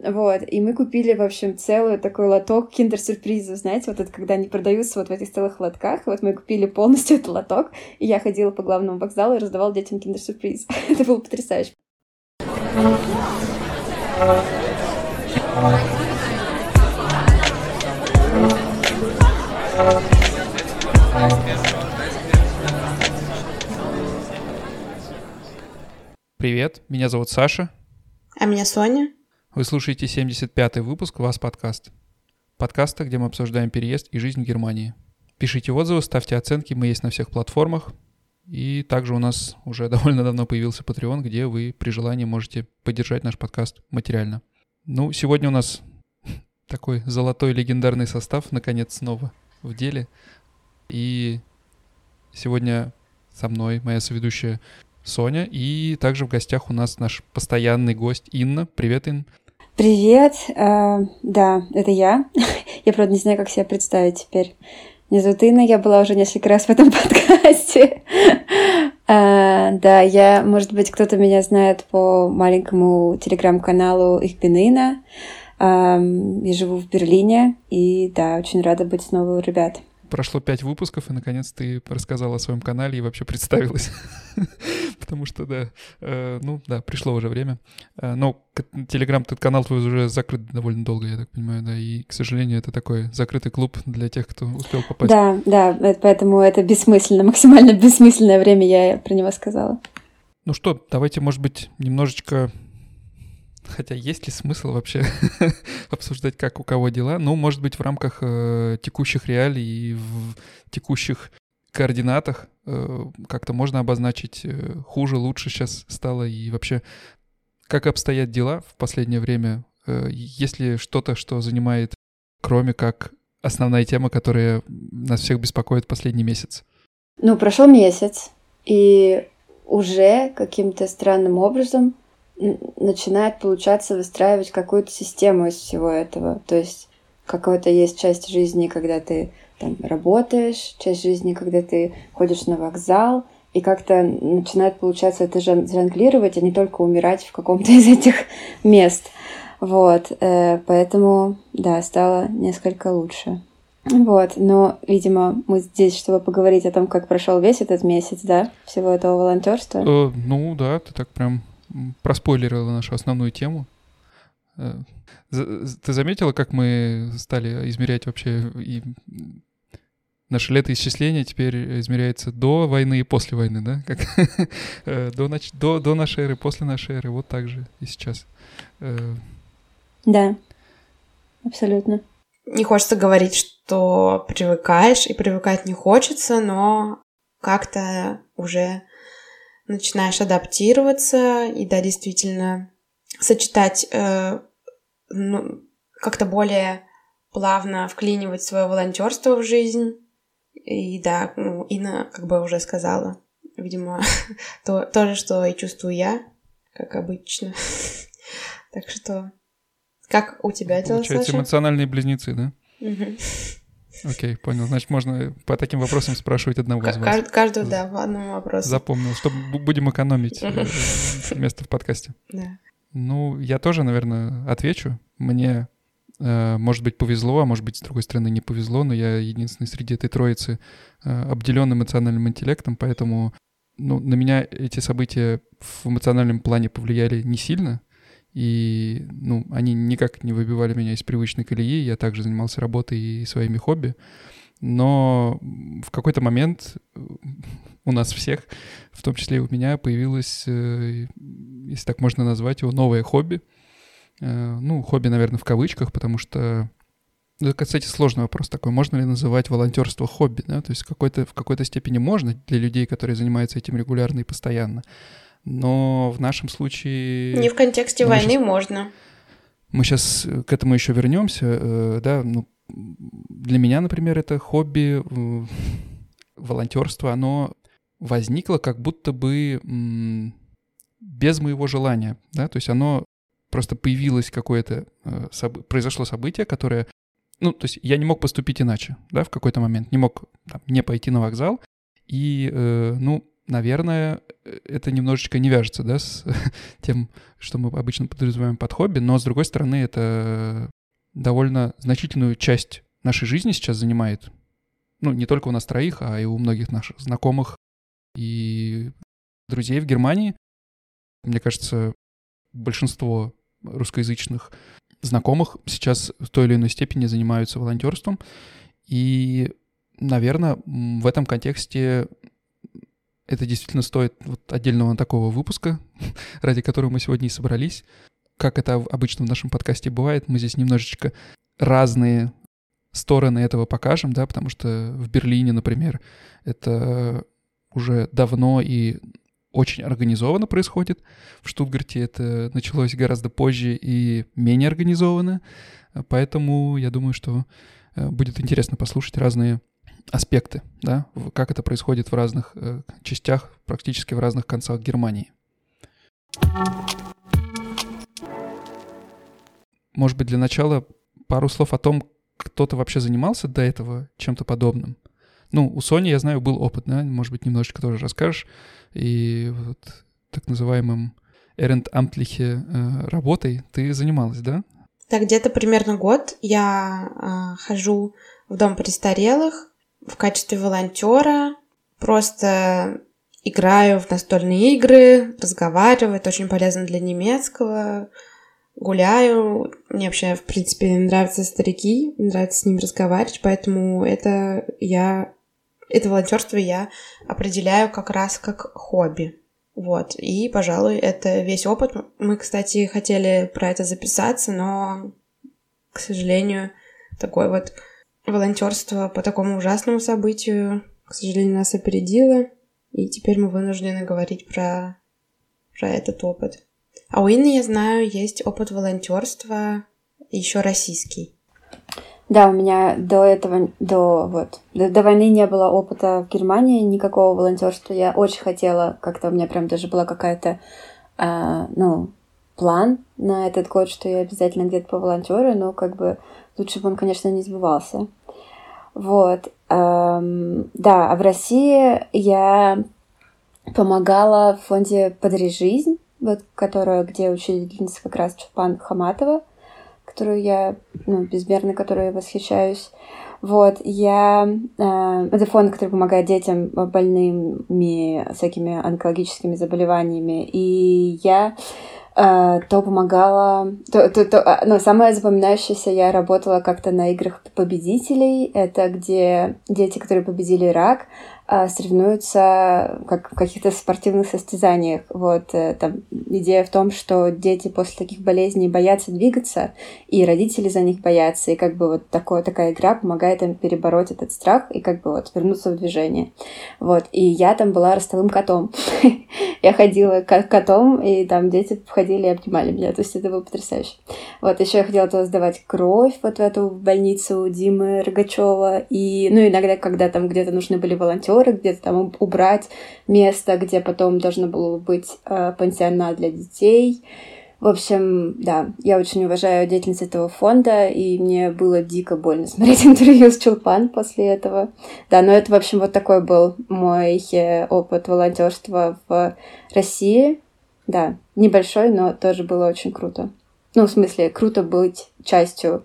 Вот, и мы купили, в общем, целый такой лоток киндер-сюрпризов, знаете, вот это когда они продаются вот в этих целых лотках, вот мы купили полностью этот лоток, и я ходила по главному вокзалу и раздавала детям киндер-сюрприз. это было потрясающе. Привет, меня зовут Саша. А меня Соня. Вы слушаете 75-й выпуск «Вас подкаст». Подкаста, где мы обсуждаем переезд и жизнь в Германии. Пишите отзывы, ставьте оценки, мы есть на всех платформах. И также у нас уже довольно давно появился Patreon, где вы при желании можете поддержать наш подкаст материально. Ну, сегодня у нас такой золотой легендарный состав, наконец, снова в деле. И сегодня со мной моя соведущая Соня, и также в гостях у нас наш постоянный гость Инна. Привет, Ин. Привет, uh, да, это я. я, правда, не знаю, как себя представить теперь. Меня зовут Инна, я была уже несколько раз в этом подкасте. uh, да, я, может быть, кто-то меня знает по маленькому телеграм-каналу Их Инна. Uh, я живу в Берлине, и да, очень рада быть снова у ребят прошло пять выпусков, и наконец ты рассказала о своем канале и вообще представилась. Потому что, да, э, ну да, пришло уже время. Э, но Телеграм, этот канал твой уже закрыт довольно долго, я так понимаю, да, и, к сожалению, это такой закрытый клуб для тех, кто успел попасть. Да, да, поэтому это бессмысленно, максимально бессмысленное время я про него сказала. Ну что, давайте, может быть, немножечко Хотя есть ли смысл вообще обсуждать, как у кого дела? Ну, может быть, в рамках э, текущих реалий и в текущих координатах э, как-то можно обозначить э, хуже, лучше сейчас стало и вообще как обстоят дела в последнее время? Э, есть ли что-то, что занимает, кроме как основная тема, которая нас всех беспокоит последний месяц? Ну, прошел месяц, и уже каким-то странным образом начинает получаться выстраивать какую-то систему из всего этого. То есть какая-то есть часть жизни, когда ты там работаешь, часть жизни, когда ты ходишь на вокзал, и как-то начинает получаться это жонглировать, а не только умирать в каком-то из этих мест. Вот, э, поэтому, да, стало несколько лучше. Вот, но, видимо, мы здесь, чтобы поговорить о том, как прошел весь этот месяц, да, всего этого волонтерства. Э, ну, да, ты так прям проспойлерила нашу основную тему. Э, ты заметила, как мы стали измерять вообще и наше летоисчисление теперь измеряется до войны и после войны, да? Как э, до, нач... до, до нашей эры, после нашей эры, вот так же и сейчас. Э, да, абсолютно. Не хочется говорить, что привыкаешь, и привыкать не хочется, но как-то уже начинаешь адаптироваться и, да, действительно сочетать, э, ну, как-то более плавно вклинивать свое волонтерство в жизнь. И да, ну, Инна как бы уже сказала, видимо, то, то же, что и чувствую я, как обычно. так что, как у тебя дела, Получается, Саша? эмоциональные близнецы, да? Угу. Окей, понял. Значит, можно по таким вопросам спрашивать одного из вас. Каждого, да, по одному вопросу. Запомнил, что будем экономить э, место в подкасте. Да. Ну, я тоже, наверное, отвечу. Мне, э, может быть, повезло, а может быть, с другой стороны, не повезло, но я единственный среди этой троицы э, обделен эмоциональным интеллектом, поэтому ну, на меня эти события в эмоциональном плане повлияли не сильно, и, ну, они никак не выбивали меня из привычной колеи. Я также занимался работой и своими хобби. Но в какой-то момент у нас всех, в том числе и у меня, появилось, э, если так можно назвать его, новое хобби. Э, ну, хобби, наверное, в кавычках, потому что это, кстати, сложный вопрос такой. Можно ли называть волонтерство хобби? Да? То есть какой-то, в какой-то степени можно для людей, которые занимаются этим регулярно и постоянно но в нашем случае... Не в контексте ну, войны сейчас, можно. Мы сейчас к этому еще вернемся, э, да, ну, для меня, например, это хобби, э, волонтерство, оно возникло как будто бы без моего желания, да, то есть оно просто появилось какое-то, э, произошло событие, которое, ну, то есть я не мог поступить иначе, да, в какой-то момент, не мог там, не пойти на вокзал, и, ну, наверное, это немножечко не вяжется, да, с тем, что мы обычно подразумеваем под хобби, но, с другой стороны, это довольно значительную часть нашей жизни сейчас занимает. Ну, не только у нас троих, а и у многих наших знакомых и друзей в Германии. Мне кажется, большинство русскоязычных знакомых сейчас в той или иной степени занимаются волонтерством. И, наверное, в этом контексте это действительно стоит вот отдельного такого выпуска, ради которого мы сегодня и собрались. Как это обычно в нашем подкасте бывает, мы здесь немножечко разные стороны этого покажем, да, потому что в Берлине, например, это уже давно и очень организованно происходит. В Штутгарте это началось гораздо позже и менее организованно. Поэтому я думаю, что э, будет интересно послушать разные аспекты, да, как это происходит в разных э, частях, практически в разных концах Германии. Может быть, для начала пару слов о том, кто-то вообще занимался до этого чем-то подобным. Ну, у Sony, я знаю, был опыт, да, может быть, немножечко тоже расскажешь. И вот так называемым эрендамтлихе э, работой ты занималась, да? Да, где-то примерно год я э, хожу в дом престарелых в качестве волонтера, просто играю в настольные игры, разговариваю, это очень полезно для немецкого, гуляю. Мне вообще, в принципе, нравятся старики, нравится с ними разговаривать, поэтому это я это волонтерство я определяю как раз как хобби. Вот, и, пожалуй, это весь опыт. Мы, кстати, хотели про это записаться, но, к сожалению, такое вот волонтерство по такому ужасному событию, к сожалению, нас опередило, и теперь мы вынуждены говорить про, про этот опыт. А у Инны, я знаю, есть опыт волонтерства еще российский. Да, у меня до этого, до, вот, до, до войны не было опыта в Германии, никакого волонтерства. Я очень хотела, как-то у меня прям даже была какая-то, э, ну, план на этот год, что я обязательно где-то по волонтеру, но как бы лучше бы он, конечно, не сбывался. Вот. Эм, да, а в России я помогала в фонде «Подари жизнь», вот, которая, где учительница как раз Чулпан Хаматова которую я, ну, безмерно которой я восхищаюсь. Вот, я... Э, это фонд, который помогает детям больными всякими онкологическими заболеваниями. И я э, то помогала... То, то, то, а, ну, самое запоминающееся, я работала как-то на играх победителей. Это где дети, которые победили рак, соревнуются как в каких-то спортивных состязаниях. Вот э, там идея в том, что дети после таких болезней боятся двигаться, и родители за них боятся, и как бы вот такое, такая игра помогает им перебороть этот страх и как бы вот вернуться в движение. Вот, и я там была ростовым котом. я ходила котом, и там дети входили и обнимали меня, то есть это было потрясающе. Вот, еще я хотела туда сдавать кровь вот в эту больницу Димы Рогачева, и, ну, иногда, когда там где-то нужны были волонтеры, коридоры, где-то там убрать место, где потом должно было быть э, пансионат для детей. В общем, да, я очень уважаю деятельность этого фонда, и мне было дико больно смотреть интервью с Чулпан после этого. Да, но это, в общем, вот такой был мой э, опыт волонтерства в России. Да, небольшой, но тоже было очень круто. Ну, в смысле, круто быть частью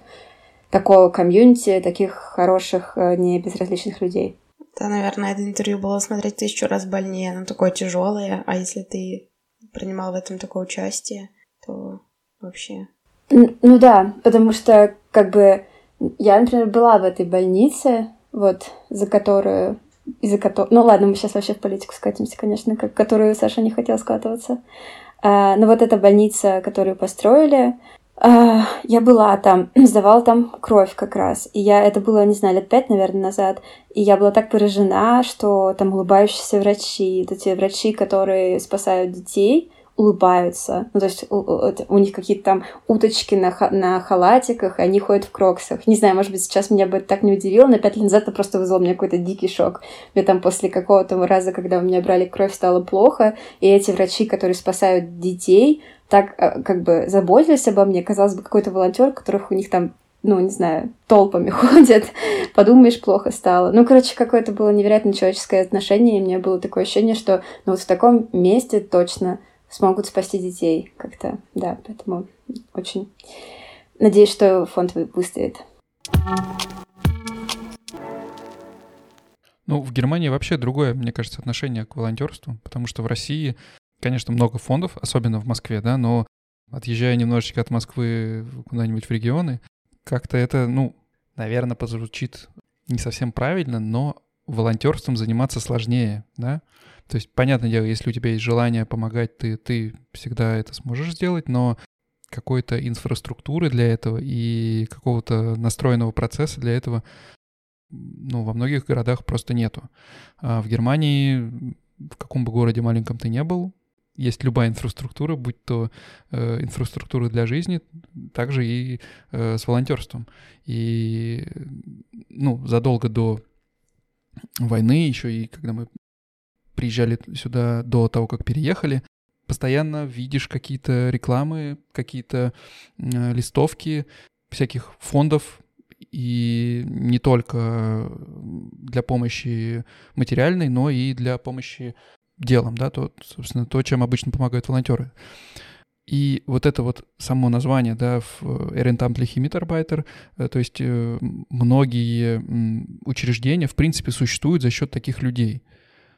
такого комьюнити, таких хороших, э, не безразличных людей. Да, наверное, это интервью было смотреть тысячу раз больнее, оно такое тяжелое, а если ты принимал в этом такое участие, то вообще... Ну да, потому что как бы я, например, была в этой больнице, вот, за которую из-за которой... Ну ладно, мы сейчас вообще в политику скатимся, конечно, как, которую Саша не хотел скатываться. А, но вот эта больница, которую построили, я была там, сдавала там кровь как раз. И я, это было, не знаю, лет пять, наверное, назад. И я была так поражена, что там улыбающиеся врачи, вот эти врачи, которые спасают детей, улыбаются. Ну, то есть у, у них какие-то там уточки на, на халатиках, и они ходят в кроксах. Не знаю, может быть, сейчас меня бы это так не удивило, но пять лет назад это просто вызвало мне какой-то дикий шок. Мне там после какого-то раза, когда у меня брали кровь, стало плохо, и эти врачи, которые спасают детей, так э, как бы заботились обо мне. Казалось бы, какой-то волонтер, которых у них там ну, не знаю, толпами ходят, подумаешь, плохо стало. Ну, короче, какое-то было невероятно человеческое отношение, и мне было такое ощущение, что ну, вот в таком месте точно смогут спасти детей как-то, да, поэтому очень надеюсь, что фонд выстоит. Ну, в Германии вообще другое, мне кажется, отношение к волонтерству, потому что в России, конечно, много фондов, особенно в Москве, да, но отъезжая немножечко от Москвы куда-нибудь в регионы, как-то это, ну, наверное, позвучит не совсем правильно, но волонтерством заниматься сложнее, да. То есть, понятное дело, если у тебя есть желание помогать, ты, ты всегда это сможешь сделать, но какой-то инфраструктуры для этого и какого-то настроенного процесса для этого ну, во многих городах просто нету. А в Германии, в каком бы городе маленьком ты не был, есть любая инфраструктура, будь то э, инфраструктура для жизни, также и э, с волонтерством. И ну, задолго до войны, еще и когда мы приезжали сюда до того, как переехали, постоянно видишь какие-то рекламы, какие-то э, листовки всяких фондов, и не только для помощи материальной, но и для помощи делом, да, то, собственно, то, чем обычно помогают волонтеры. И вот это вот само название, да, в Ehrenamtliche Mitarbeiter, э, то есть э, многие учреждения, в принципе, существуют за счет таких людей.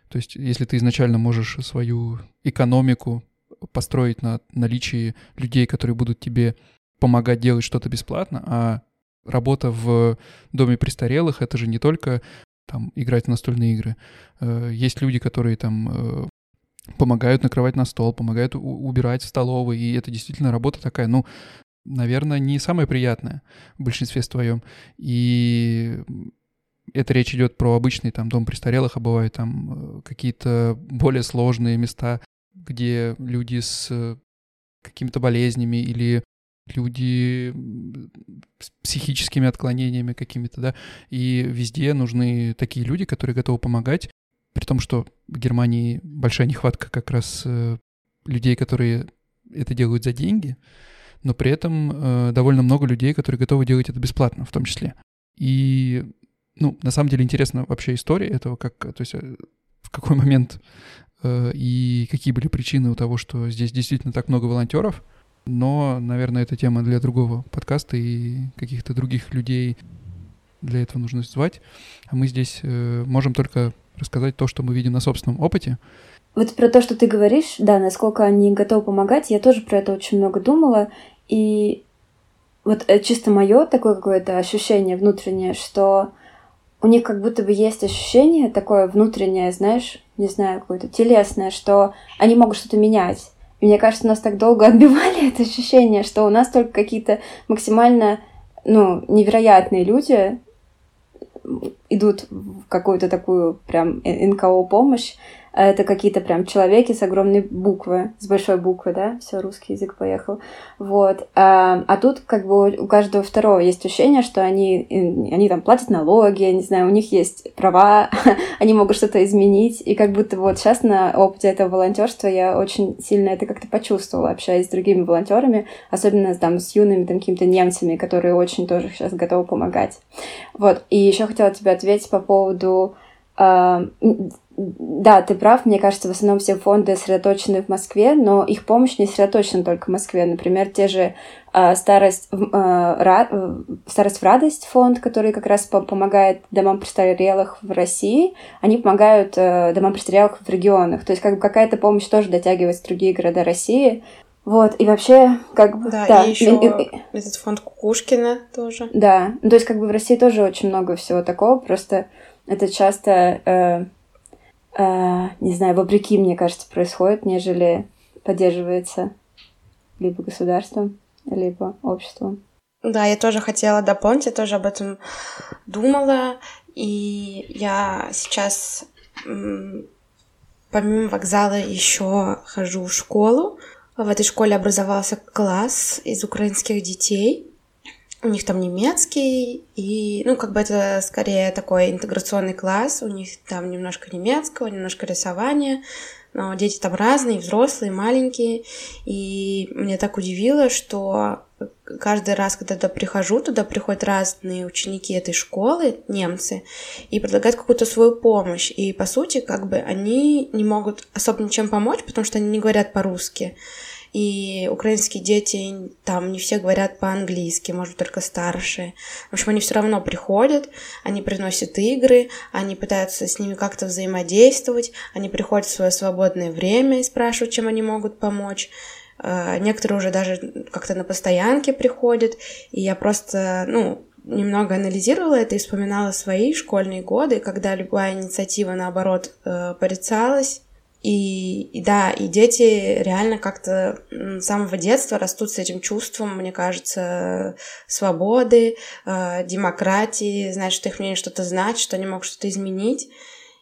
То есть если ты изначально можешь свою экономику построить на наличии людей, которые будут тебе помогать делать что-то бесплатно, а работа в доме престарелых — это же не только там играть в настольные игры. Э, есть люди, которые там э, помогают накрывать на стол, помогают убирать в столовой, и это действительно работа такая, ну, наверное, не самая приятная в большинстве своем. И это речь идет про обычный там дом престарелых, а бывают там э, какие-то более сложные места, где люди с какими-то болезнями или люди с психическими отклонениями какими-то, да, и везде нужны такие люди, которые готовы помогать, при том, что в Германии большая нехватка как раз э, людей, которые это делают за деньги, но при этом э, довольно много людей, которые готовы делать это бесплатно в том числе. И, ну, на самом деле интересна вообще история этого, как, то есть э, в какой момент э, и какие были причины у того, что здесь действительно так много волонтеров — но, наверное, это тема для другого подкаста и каких-то других людей для этого нужно звать. А мы здесь э, можем только рассказать то, что мы видим на собственном опыте. Вот про то, что ты говоришь, да, насколько они готовы помогать, я тоже про это очень много думала. И вот э, чисто мое такое какое-то ощущение внутреннее, что у них как будто бы есть ощущение такое внутреннее, знаешь, не знаю, какое-то телесное, что они могут что-то менять. И мне кажется, нас так долго отбивали это ощущение, что у нас только какие-то максимально ну, невероятные люди идут в какую-то такую прям НКО помощь, это какие-то прям человеки с огромной буквы, с большой буквы, да, все, русский язык поехал. Вот. А, а тут как бы у каждого второго есть ощущение, что они, они там платят налоги, я не знаю, у них есть права, они могут что-то изменить, и как будто вот сейчас на опыте этого волонтерства я очень сильно это как-то почувствовала, общаясь с другими волонтерами, особенно там с юными там какими-то немцами, которые очень тоже сейчас готовы помогать. Вот. И еще хотела тебе ответить по поводу а, да, ты прав. Мне кажется, в основном все фонды сосредоточены в Москве, но их помощь не сосредоточена только в Москве. Например, те же э, старость, э, ра, э, старость в радость фонд, который как раз по помогает домам престарелых в России, они помогают э, домам престарелых в регионах. То есть как бы какая-то помощь тоже дотягивается в другие города России. Вот, и вообще, как бы... Да, да и еще и, и, этот фонд Кукушкина тоже. Да, ну, то есть как бы в России тоже очень много всего такого, просто это часто... Э, э, не знаю, вопреки, мне кажется, происходит, нежели поддерживается либо государством, либо обществом. Да, я тоже хотела дополнить, я тоже об этом думала, и я сейчас помимо вокзала еще хожу в школу. В этой школе образовался класс из украинских детей. У них там немецкий, и, ну, как бы это скорее такой интеграционный класс, у них там немножко немецкого, немножко рисования, но дети там разные, взрослые, маленькие, и мне так удивило, что каждый раз, когда туда прихожу, туда приходят разные ученики этой школы, немцы, и предлагают какую-то свою помощь. И, по сути, как бы они не могут особо ничем помочь, потому что они не говорят по-русски. И украинские дети там не все говорят по-английски, может, только старшие. В общем, они все равно приходят, они приносят игры, они пытаются с ними как-то взаимодействовать, они приходят в свое свободное время и спрашивают, чем они могут помочь. Э, некоторые уже даже как-то на постоянке приходят, и я просто, ну, немного анализировала это и вспоминала свои школьные годы, когда любая инициатива, наоборот, э, порицалась. И, и да, и дети реально как-то с самого детства растут с этим чувством, мне кажется, свободы, э, демократии, знать, что их мнение что-то значит, что они могут что-то изменить.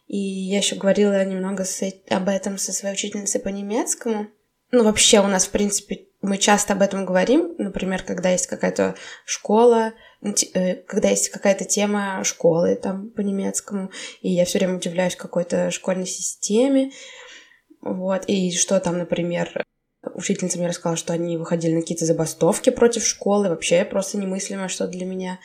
И я еще говорила немного с, об этом со своей учительницей по немецкому. Ну, вообще у нас, в принципе, мы часто об этом говорим, например, когда есть какая-то школа, э, когда есть какая-то тема школы там по немецкому, и я все время удивляюсь какой-то школьной системе, вот, и что там, например, учительница мне рассказала, что они выходили на какие-то забастовки против школы, вообще просто немыслимо что для меня,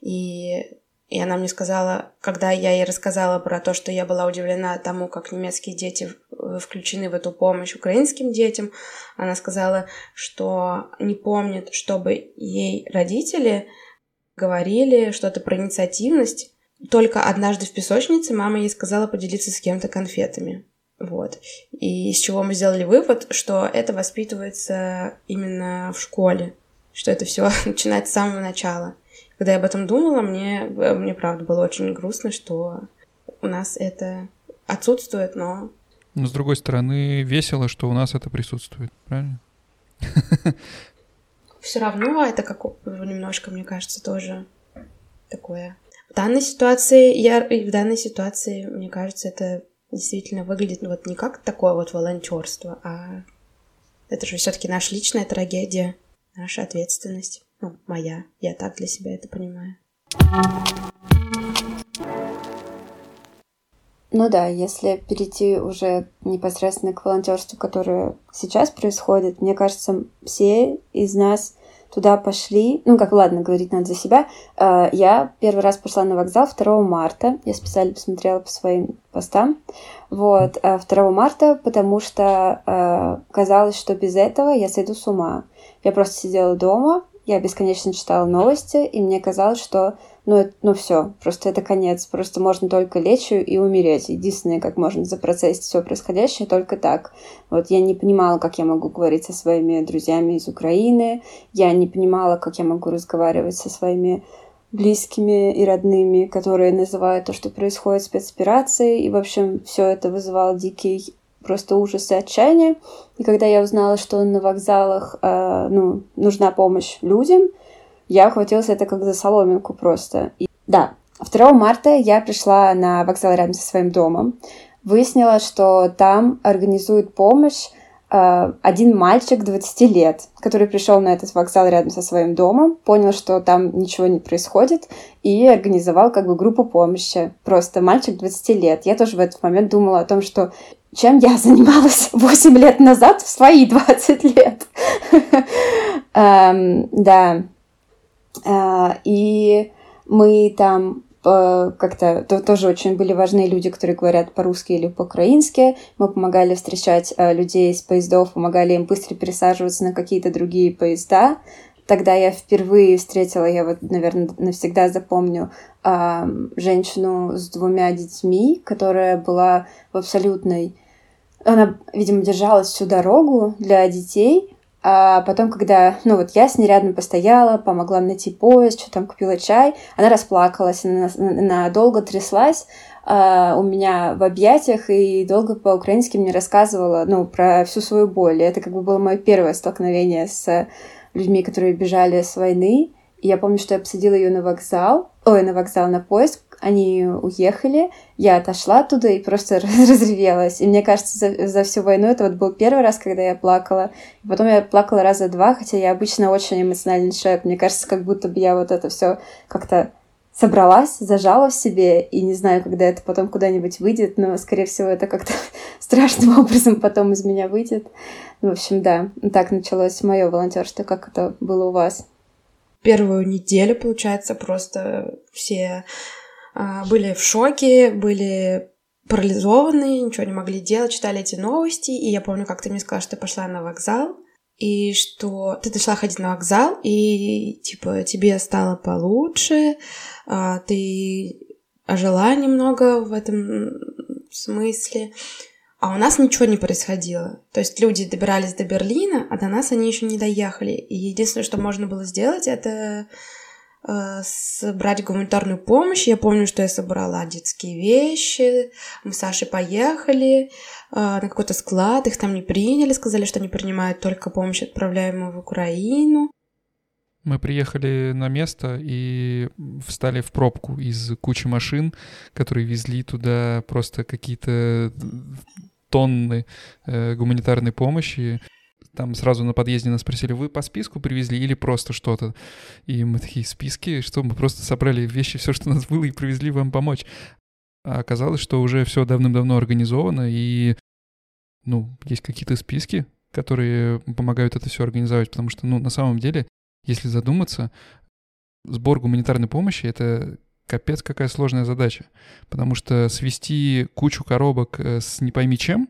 и и она мне сказала, когда я ей рассказала про то, что я была удивлена тому, как немецкие дети включены в эту помощь украинским детям, она сказала, что не помнит, чтобы ей родители говорили что-то про инициативность. Только однажды в песочнице мама ей сказала поделиться с кем-то конфетами. Вот. И из чего мы сделали вывод, что это воспитывается именно в школе, что это все начинается с самого начала. Когда я об этом думала, мне, мне правда было очень грустно, что у нас это отсутствует, но... Но с другой стороны, весело, что у нас это присутствует, правильно? Все равно это как немножко, мне кажется, тоже такое. В данной ситуации, я в данной ситуации, мне кажется, это действительно выглядит вот не как такое вот волонтерство, а это же все-таки наша личная трагедия, наша ответственность. Ну, моя. Я так для себя это понимаю. Ну да, если перейти уже непосредственно к волонтерству, которое сейчас происходит, мне кажется, все из нас туда пошли, ну как, ладно, говорить надо за себя. А, я первый раз пошла на вокзал 2 марта, я специально посмотрела по своим постам, вот, 2 а марта, потому что а, казалось, что без этого я сойду с ума. Я просто сидела дома, я бесконечно читала новости, и мне казалось, что ну, ну все, просто это конец, просто можно только лечь и умереть. Единственное, как можно запроцессить все происходящее, только так. Вот я не понимала, как я могу говорить со своими друзьями из Украины, я не понимала, как я могу разговаривать со своими близкими и родными, которые называют то, что происходит спецоперацией. И, в общем, все это вызывало дикий просто ужас и отчаяние. И когда я узнала, что на вокзалах э, ну, нужна помощь людям, я ухватилась это как за соломинку просто. И, да, 2 марта я пришла на вокзал рядом со своим домом. Выяснила, что там организуют помощь э, один мальчик 20 лет, который пришел на этот вокзал рядом со своим домом, понял, что там ничего не происходит, и организовал как бы группу помощи. Просто мальчик 20 лет. Я тоже в этот момент думала о том, что чем я занималась 8 лет назад в свои 20 лет. Эм, да. Э, и мы там э, как-то тоже очень были важны люди, которые говорят по-русски или по-украински. Мы помогали встречать э, людей из поездов, помогали им быстро пересаживаться на какие-то другие поезда. Тогда я впервые встретила, я вот, наверное, навсегда запомню, женщину с двумя детьми, которая была в абсолютной... Она, видимо, держалась всю дорогу для детей, а потом, когда, ну вот я с ней рядом постояла, помогла найти поезд, что там купила чай, она расплакалась, она, она долго тряслась а, у меня в объятиях и долго по-украински мне рассказывала, ну, про всю свою боль. И это как бы было мое первое столкновение с людьми, которые бежали с войны. И я помню, что я посадила ее на вокзал, ой, на вокзал, на поезд, они уехали, я отошла оттуда и просто разревелась. И мне кажется, за, за всю войну это вот был первый раз, когда я плакала. И потом я плакала раза два, хотя я обычно очень эмоциональный человек. Мне кажется, как будто бы я вот это все как-то собралась, зажала в себе, и не знаю, когда это потом куда-нибудь выйдет, но, скорее всего, это как-то страшным образом потом из меня выйдет. Ну, в общем, да, так началось мое волонтерство. Как это было у вас? первую неделю, получается, просто все были в шоке, были парализованы, ничего не могли делать, читали эти новости. И я помню, как ты мне сказала, что ты пошла на вокзал, и что ты начала ходить на вокзал, и типа тебе стало получше, а, ты ожила немного в этом смысле. А у нас ничего не происходило. То есть люди добирались до Берлина, а до нас они еще не доехали. И единственное, что можно было сделать, это собрать гуманитарную помощь. Я помню, что я собрала детские вещи. Мы с Сашей поехали э, на какой-то склад. Их там не приняли, сказали, что они принимают только помощь, отправляемую в Украину. Мы приехали на место и встали в пробку из кучи машин, которые везли туда просто какие-то тонны э, гуманитарной помощи. Там сразу на подъезде нас спросили, вы по списку привезли или просто что-то? И мы такие, списки? Что, мы просто собрали вещи, все, что у нас было, и привезли вам помочь. А оказалось, что уже все давным-давно организовано, и, ну, есть какие-то списки, которые помогают это все организовать, потому что, ну, на самом деле, если задуматься, сбор гуманитарной помощи — это капец какая сложная задача, потому что свести кучу коробок э, с не пойми чем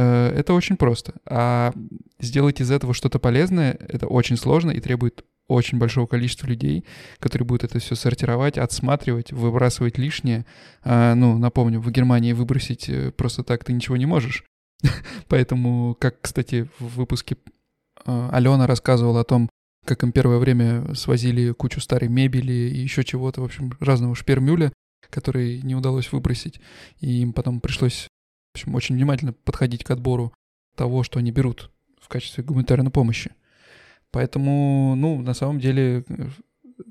это очень просто, а сделать из этого что-то полезное — это очень сложно и требует очень большого количества людей, которые будут это все сортировать, отсматривать, выбрасывать лишнее. А, ну, напомню, в Германии выбросить э, просто так ты ничего не можешь. Поэтому, как, кстати, в выпуске Алена рассказывала о том, как им первое время свозили кучу старой мебели и еще чего-то, в общем, разного шпермюля, который не удалось выбросить. И им потом пришлось, общем, очень внимательно подходить к отбору того, что они берут в качестве гуманитарной помощи. Поэтому, ну, на самом деле,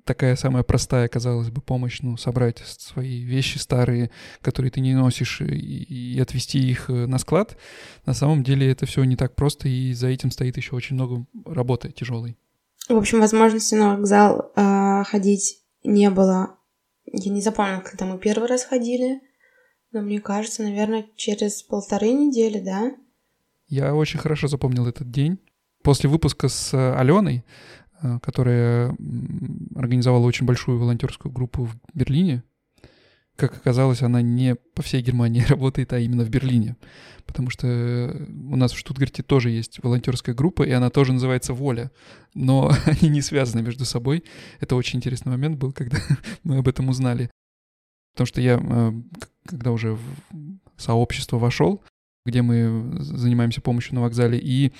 такая самая простая, казалось бы, помощь, ну, собрать свои вещи старые, которые ты не носишь, и, и отвезти их э, на склад, на самом деле это все не так просто, и за этим стоит еще очень много работы тяжелой. В общем, возможности на вокзал э, ходить не было. Я не запомнила, когда мы первый раз ходили. Но мне кажется, наверное, через полторы недели, да? Я очень хорошо запомнил этот день. После выпуска с Аленой, э, которая организовала очень большую волонтерскую группу в Берлине, как оказалось, она не по всей Германии работает, а именно в Берлине. Потому что у нас в Штутгарте тоже есть волонтерская группа, и она тоже называется «Воля». Но они не связаны между собой. Это очень интересный момент был, когда мы об этом узнали. Потому что я, э, когда уже в сообщество вошел, где мы занимаемся помощью на вокзале, и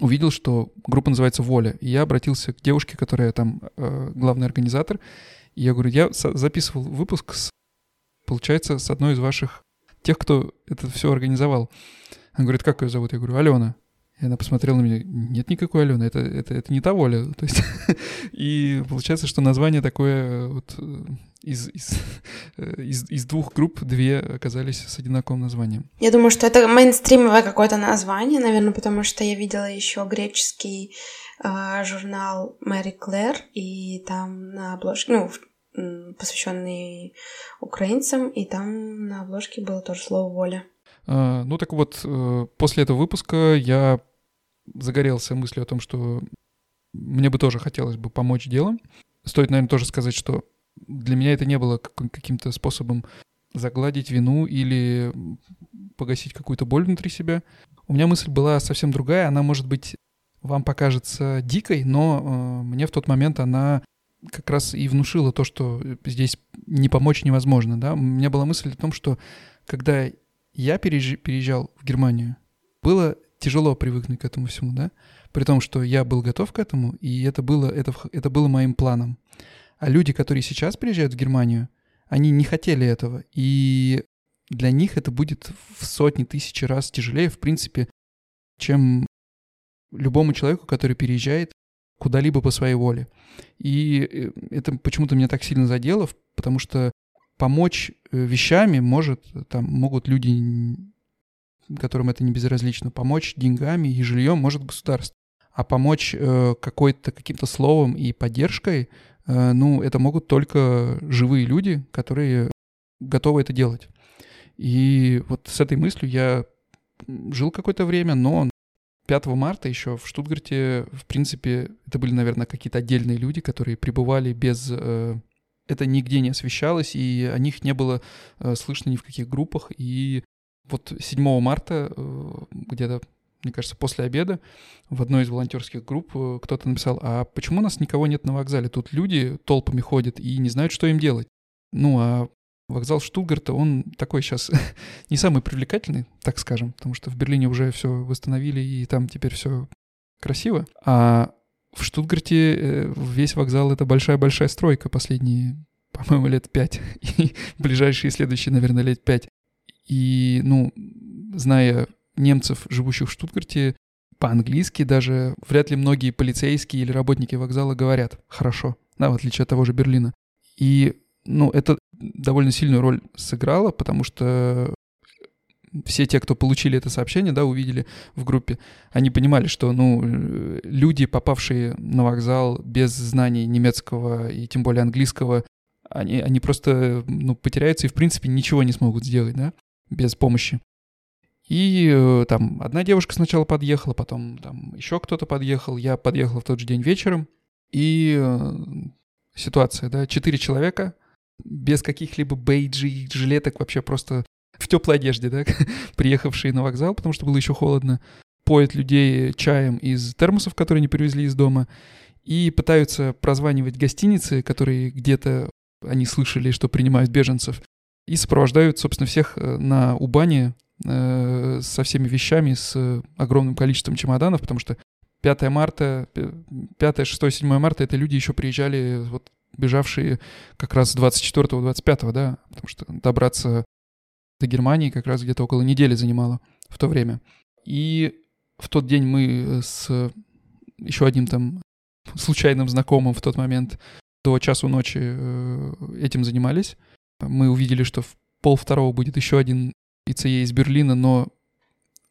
увидел, что группа называется «Воля». И я обратился к девушке, которая там э, главный организатор, и я говорю, я записывал выпуск с получается, с одной из ваших, тех, кто это все организовал. Она говорит, как ее зовут? Я говорю, Алена. И она посмотрела на меня, нет никакой Алены, это, это, это не та воля. То есть, и получается, что название такое вот э, из, из, э, из, из двух групп две оказались с одинаковым названием. Я думаю, что это мейнстримовое какое-то название, наверное, потому что я видела еще греческий э, журнал Мэри Клэр, и там на обложке, ну, посвященный украинцам, и там на обложке было тоже слово «воля». А, ну так вот, э, после этого выпуска я загорелся мыслью о том, что мне бы тоже хотелось бы помочь делом. Стоит, наверное, тоже сказать, что для меня это не было каким-то способом загладить вину или погасить какую-то боль внутри себя. У меня мысль была совсем другая. Она, может быть, вам покажется дикой, но э, мне в тот момент она как раз и внушило то, что здесь не помочь невозможно, да. У меня была мысль о том, что когда я переезжал в Германию, было тяжело привыкнуть к этому всему, да, при том, что я был готов к этому, и это было, это, это было моим планом. А люди, которые сейчас приезжают в Германию, они не хотели этого, и для них это будет в сотни тысяч раз тяжелее, в принципе, чем любому человеку, который переезжает куда-либо по своей воле. И э, это почему-то меня так сильно задело, потому что помочь э, вещами может, там могут люди, которым это не безразлично, помочь деньгами и жильем может государство. А помочь э, какой-то каким-то словом и поддержкой, э, ну, это могут только живые люди, которые готовы это делать. И вот с этой мыслью я жил какое-то время, но 5 марта еще в Штутгарте, в принципе, это были, наверное, какие-то отдельные люди, которые пребывали без... Э, это нигде не освещалось, и о них не было э, слышно ни в каких группах. И вот 7 марта, э, где-то, мне кажется, после обеда, в одной из волонтерских групп кто-то написал, а почему у нас никого нет на вокзале? Тут люди толпами ходят и не знают, что им делать. Ну, а Вокзал Штутгарта, он такой сейчас не самый привлекательный, так скажем, потому что в Берлине уже все восстановили, и там теперь все красиво. А в Штутгарте э, весь вокзал — это большая-большая стройка последние, по-моему, лет пять. И ближайшие следующие, наверное, лет пять. И, ну, зная немцев, живущих в Штутгарте, по-английски даже вряд ли многие полицейские или работники вокзала говорят хорошо, да, в отличие от того же Берлина. И ну, это довольно сильную роль сыграло, потому что все те, кто получили это сообщение, да, увидели в группе, они понимали, что, ну, люди, попавшие на вокзал без знаний немецкого и тем более английского, они, они просто, ну, потеряются и, в принципе, ничего не смогут сделать, да, без помощи. И э, там одна девушка сначала подъехала, потом там еще кто-то подъехал, я подъехал в тот же день вечером, и э, ситуация, да, четыре человека, без каких-либо бейджей, жилеток, вообще просто в теплой одежде, да, приехавшие на вокзал, потому что было еще холодно, поят людей чаем из термосов, которые они привезли из дома, и пытаются прозванивать гостиницы, которые где-то они слышали, что принимают беженцев, и сопровождают, собственно, всех э, на Убане э, со всеми вещами, с огромным количеством чемоданов, потому что 5 марта, 5, 6, 7 марта это люди еще приезжали вот бежавшие как раз 24-25, да, потому что добраться до Германии как раз где-то около недели занимало в то время. И в тот день мы с еще одним там случайным знакомым в тот момент до часу ночи э, этим занимались. Мы увидели, что в пол второго будет еще один ИЦЕ из Берлина, но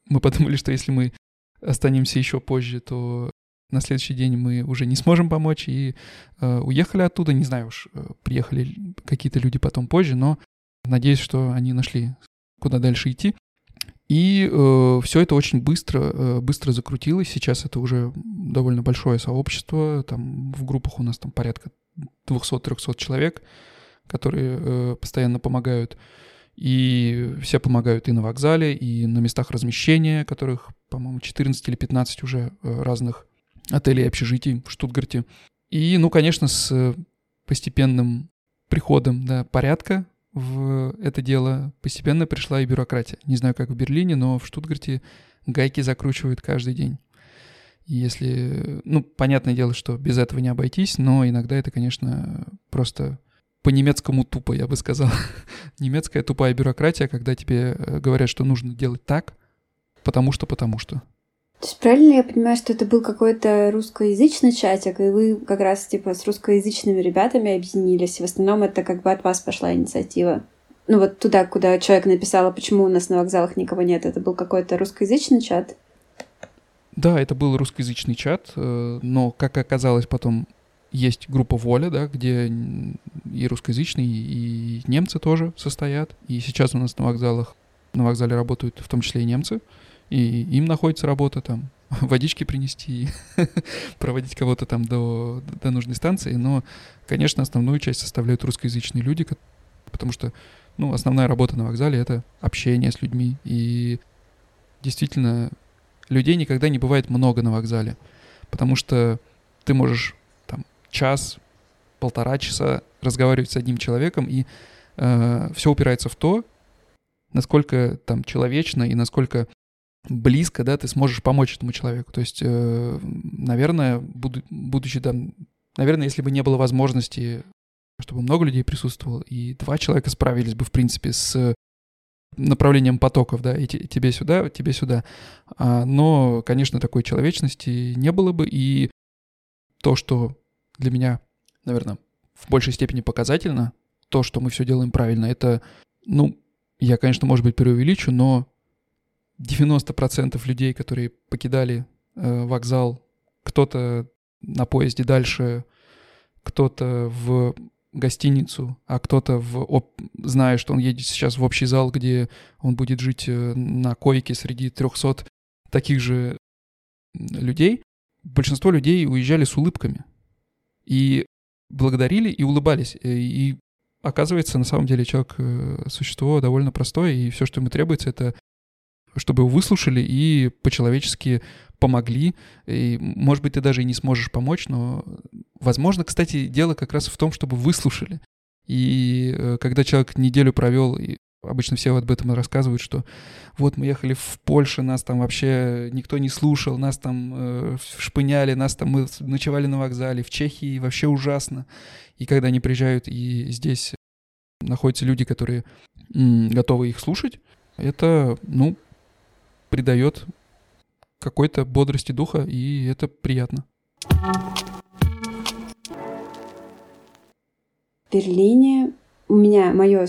мы подумали, что если мы останемся еще позже, то на следующий день мы уже не сможем помочь и э, уехали оттуда. Не знаю уж, э, приехали какие-то люди потом позже, но надеюсь, что они нашли, куда дальше идти. И э, все это очень быстро, э, быстро закрутилось. Сейчас это уже довольно большое сообщество. Там в группах у нас там порядка 200-300 человек, которые э, постоянно помогают. И все помогают и на вокзале, и на местах размещения, которых, по-моему, 14 или 15 уже э, разных отелей и общежитий в Штутгарте. И, ну, конечно, с постепенным приходом да, порядка в это дело постепенно пришла и бюрократия. Не знаю, как в Берлине, но в Штутгарте гайки закручивают каждый день. Если, ну, понятное дело, что без этого не обойтись, но иногда это, конечно, просто по-немецкому тупо, я бы сказал. Немецкая тупая бюрократия, когда тебе э, говорят, что нужно делать так, потому что, потому что. То есть правильно я понимаю, что это был какой-то русскоязычный чатик, и вы как раз типа с русскоязычными ребятами объединились, и в основном это как бы от вас пошла инициатива? Ну вот туда, куда человек написал, а почему у нас на вокзалах никого нет, это был какой-то русскоязычный чат? Да, это был русскоязычный чат, э, но, как оказалось потом, есть группа «Воля», да, где и русскоязычные, и немцы тоже состоят. И сейчас у нас на вокзалах, на вокзале работают в том числе и немцы. И им находится работа там водички принести, проводить кого-то там до, до нужной станции, но, конечно, основную часть составляют русскоязычные люди, потому что, ну, основная работа на вокзале — это общение с людьми, и действительно, людей никогда не бывает много на вокзале, потому что ты можешь час, полтора часа разговаривать с одним человеком, и э, все упирается в то, насколько там человечно и насколько близко, да, ты сможешь помочь этому человеку. То есть, э, наверное, буду, будучи там, наверное, если бы не было возможности, чтобы много людей присутствовало, и два человека справились бы, в принципе, с направлением потоков, да, и тебе сюда, тебе сюда. А, но, конечно, такой человечности не было бы, и то, что для меня, наверное, в большей степени показательно, то, что мы все делаем правильно, это, ну, я, конечно, может быть, преувеличу, но 90% людей, которые покидали э, вокзал, кто-то на поезде дальше, кто-то в гостиницу, а кто-то, в, оп, зная, что он едет сейчас в общий зал, где он будет жить э, на койке среди 300 таких же людей, большинство людей уезжали с улыбками. И благодарили и улыбались. Э, и оказывается, на самом деле человек э, существо довольно простое, и все, что ему требуется, это чтобы его выслушали и по-человечески помогли. И, может быть, ты даже и не сможешь помочь, но, возможно, кстати, дело как раз в том, чтобы выслушали. И э, когда человек неделю провел, обычно все об этом рассказывают, что вот мы ехали в Польшу, нас там вообще никто не слушал, нас там э, шпыняли, нас там мы ночевали на вокзале, в Чехии вообще ужасно. И когда они приезжают и здесь находятся люди, которые м, готовы их слушать, это, ну, придает какой-то бодрости духа, и это приятно. В Берлине у меня мое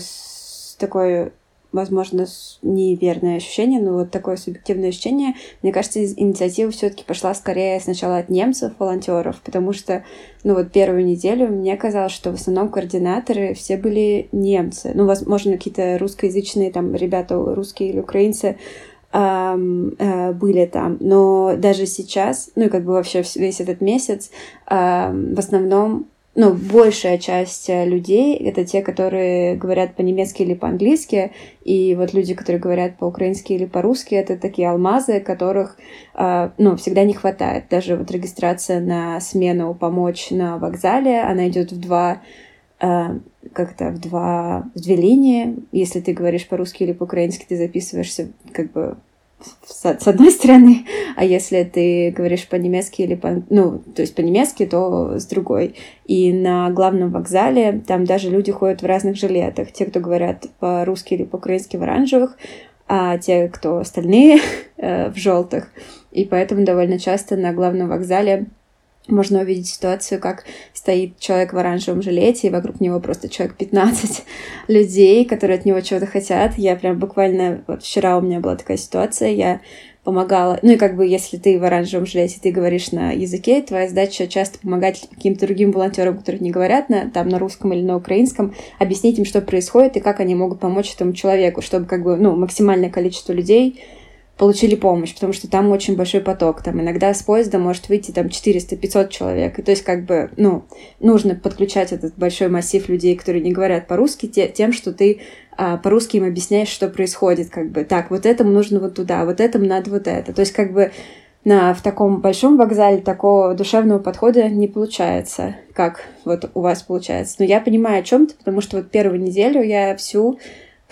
такое возможно, неверное ощущение, но вот такое субъективное ощущение. Мне кажется, инициатива все-таки пошла скорее сначала от немцев, волонтеров, потому что, ну вот первую неделю мне казалось, что в основном координаторы все были немцы. Ну, возможно, какие-то русскоязычные там ребята, русские или украинцы, э, были там. Но даже сейчас, ну и как бы вообще весь этот месяц, в основном ну, большая часть э, людей — это те, которые говорят по-немецки или по-английски, и вот люди, которые говорят по-украински или по-русски, это такие алмазы, которых, э, ну, всегда не хватает. Даже вот регистрация на смену «Помочь» на вокзале, она идет в два э, как-то в два в две линии. Если ты говоришь по-русски или по-украински, ты записываешься как бы с, одной стороны, а если ты говоришь по-немецки или по... Ну, то есть по-немецки, то с другой. И на главном вокзале там даже люди ходят в разных жилетах. Те, кто говорят по-русски или по-украински в оранжевых, а те, кто остальные, э, в желтых. И поэтому довольно часто на главном вокзале можно увидеть ситуацию, как стоит человек в оранжевом жилете, и вокруг него просто человек 15 людей, которые от него чего-то хотят. Я прям буквально... Вот вчера у меня была такая ситуация, я помогала. Ну и как бы если ты в оранжевом жилете, ты говоришь на языке, твоя задача часто помогать каким-то другим волонтерам, которые не говорят на, там, на русском или на украинском, объяснить им, что происходит и как они могут помочь этому человеку, чтобы как бы, ну, максимальное количество людей получили помощь, потому что там очень большой поток. Там иногда с поезда может выйти там 400-500 человек. И то есть как бы, ну, нужно подключать этот большой массив людей, которые не говорят по-русски, те, тем, что ты а, по-русски им объясняешь, что происходит. Как бы, так, вот этому нужно вот туда, вот этому надо вот это. То есть как бы на, в таком большом вокзале такого душевного подхода не получается, как вот у вас получается. Но я понимаю о чем-то, потому что вот первую неделю я всю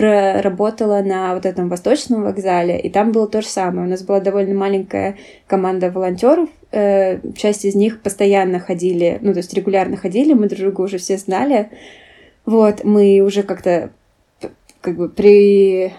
проработала на вот этом восточном вокзале, и там было то же самое. У нас была довольно маленькая команда волонтеров, э, часть из них постоянно ходили, ну, то есть регулярно ходили, мы друг друга уже все знали. Вот, мы уже как-то как бы при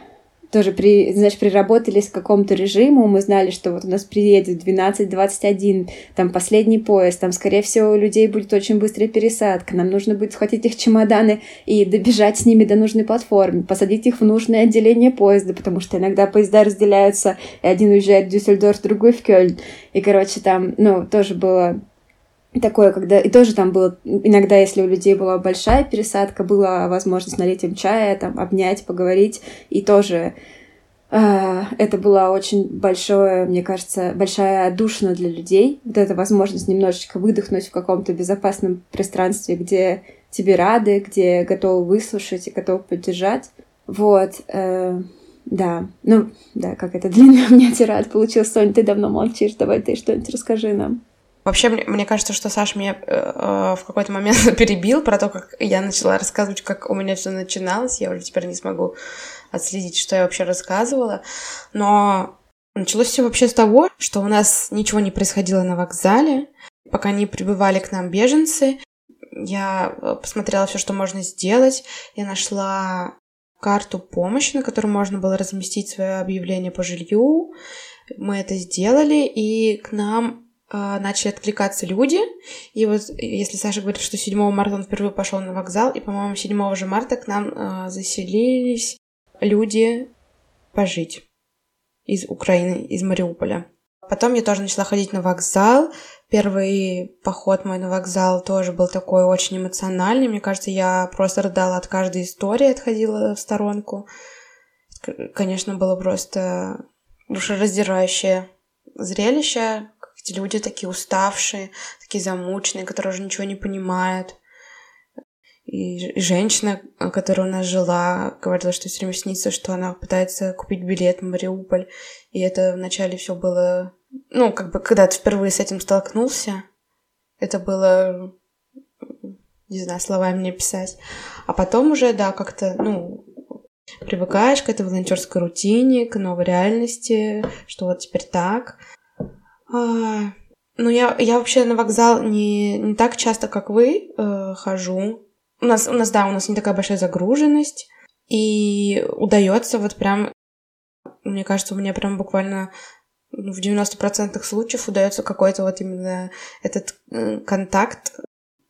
тоже при, знаешь, приработались к какому-то режиму, мы знали, что вот у нас приедет 12-21, там последний поезд, там, скорее всего, у людей будет очень быстрая пересадка, нам нужно будет схватить их чемоданы и добежать с ними до нужной платформы, посадить их в нужное отделение поезда, потому что иногда поезда разделяются, и один уезжает в Дюссельдорф, другой в Кёльн. И, короче, там, ну, тоже было такое, когда... И тоже там было... Иногда, если у людей была большая пересадка, была возможность налить им чая, там, обнять, поговорить. И тоже э, это была очень большое, мне кажется, большая душина для людей. Вот эта возможность немножечко выдохнуть в каком-то безопасном пространстве, где тебе рады, где готовы выслушать и готовы поддержать. Вот. Э, да, ну, да, как это длинно у меня тирад получился. Соня, ты давно молчишь, давай ты что-нибудь расскажи нам. Вообще, мне, мне кажется, что Саша меня э, э, в какой-то момент перебил про то, как я начала рассказывать, как у меня все начиналось. Я уже теперь не смогу отследить, что я вообще рассказывала. Но началось все вообще с того, что у нас ничего не происходило на вокзале, пока не прибывали к нам беженцы. Я э, посмотрела все, что можно сделать. Я нашла карту помощи, на которой можно было разместить свое объявление по жилью. Мы это сделали, и к нам начали откликаться люди. И вот если Саша говорит, что 7 марта он впервые пошел на вокзал, и, по-моему, 7 же марта к нам э, заселились люди пожить из Украины, из Мариуполя. Потом я тоже начала ходить на вокзал. Первый поход мой на вокзал тоже был такой очень эмоциональный. Мне кажется, я просто рыдала от каждой истории, отходила в сторонку. Конечно, было просто душераздирающее зрелище, Эти люди такие уставшие, такие замученные, которые уже ничего не понимают. И, женщина, которая у нас жила, говорила, что все время снится, что она пытается купить билет в Мариуполь. И это вначале все было... Ну, как бы, когда ты впервые с этим столкнулся, это было... Не знаю, словами не писать. А потом уже, да, как-то, ну, привыкаешь к этой волонтерской рутине, к новой реальности, что вот теперь так. А, ну, я, я вообще на вокзал не, не так часто, как вы, э, хожу. У нас, у нас, да, у нас не такая большая загруженность. И удается вот прям, мне кажется, у меня прям буквально ну, в 90% случаев удается какой-то вот именно этот э, контакт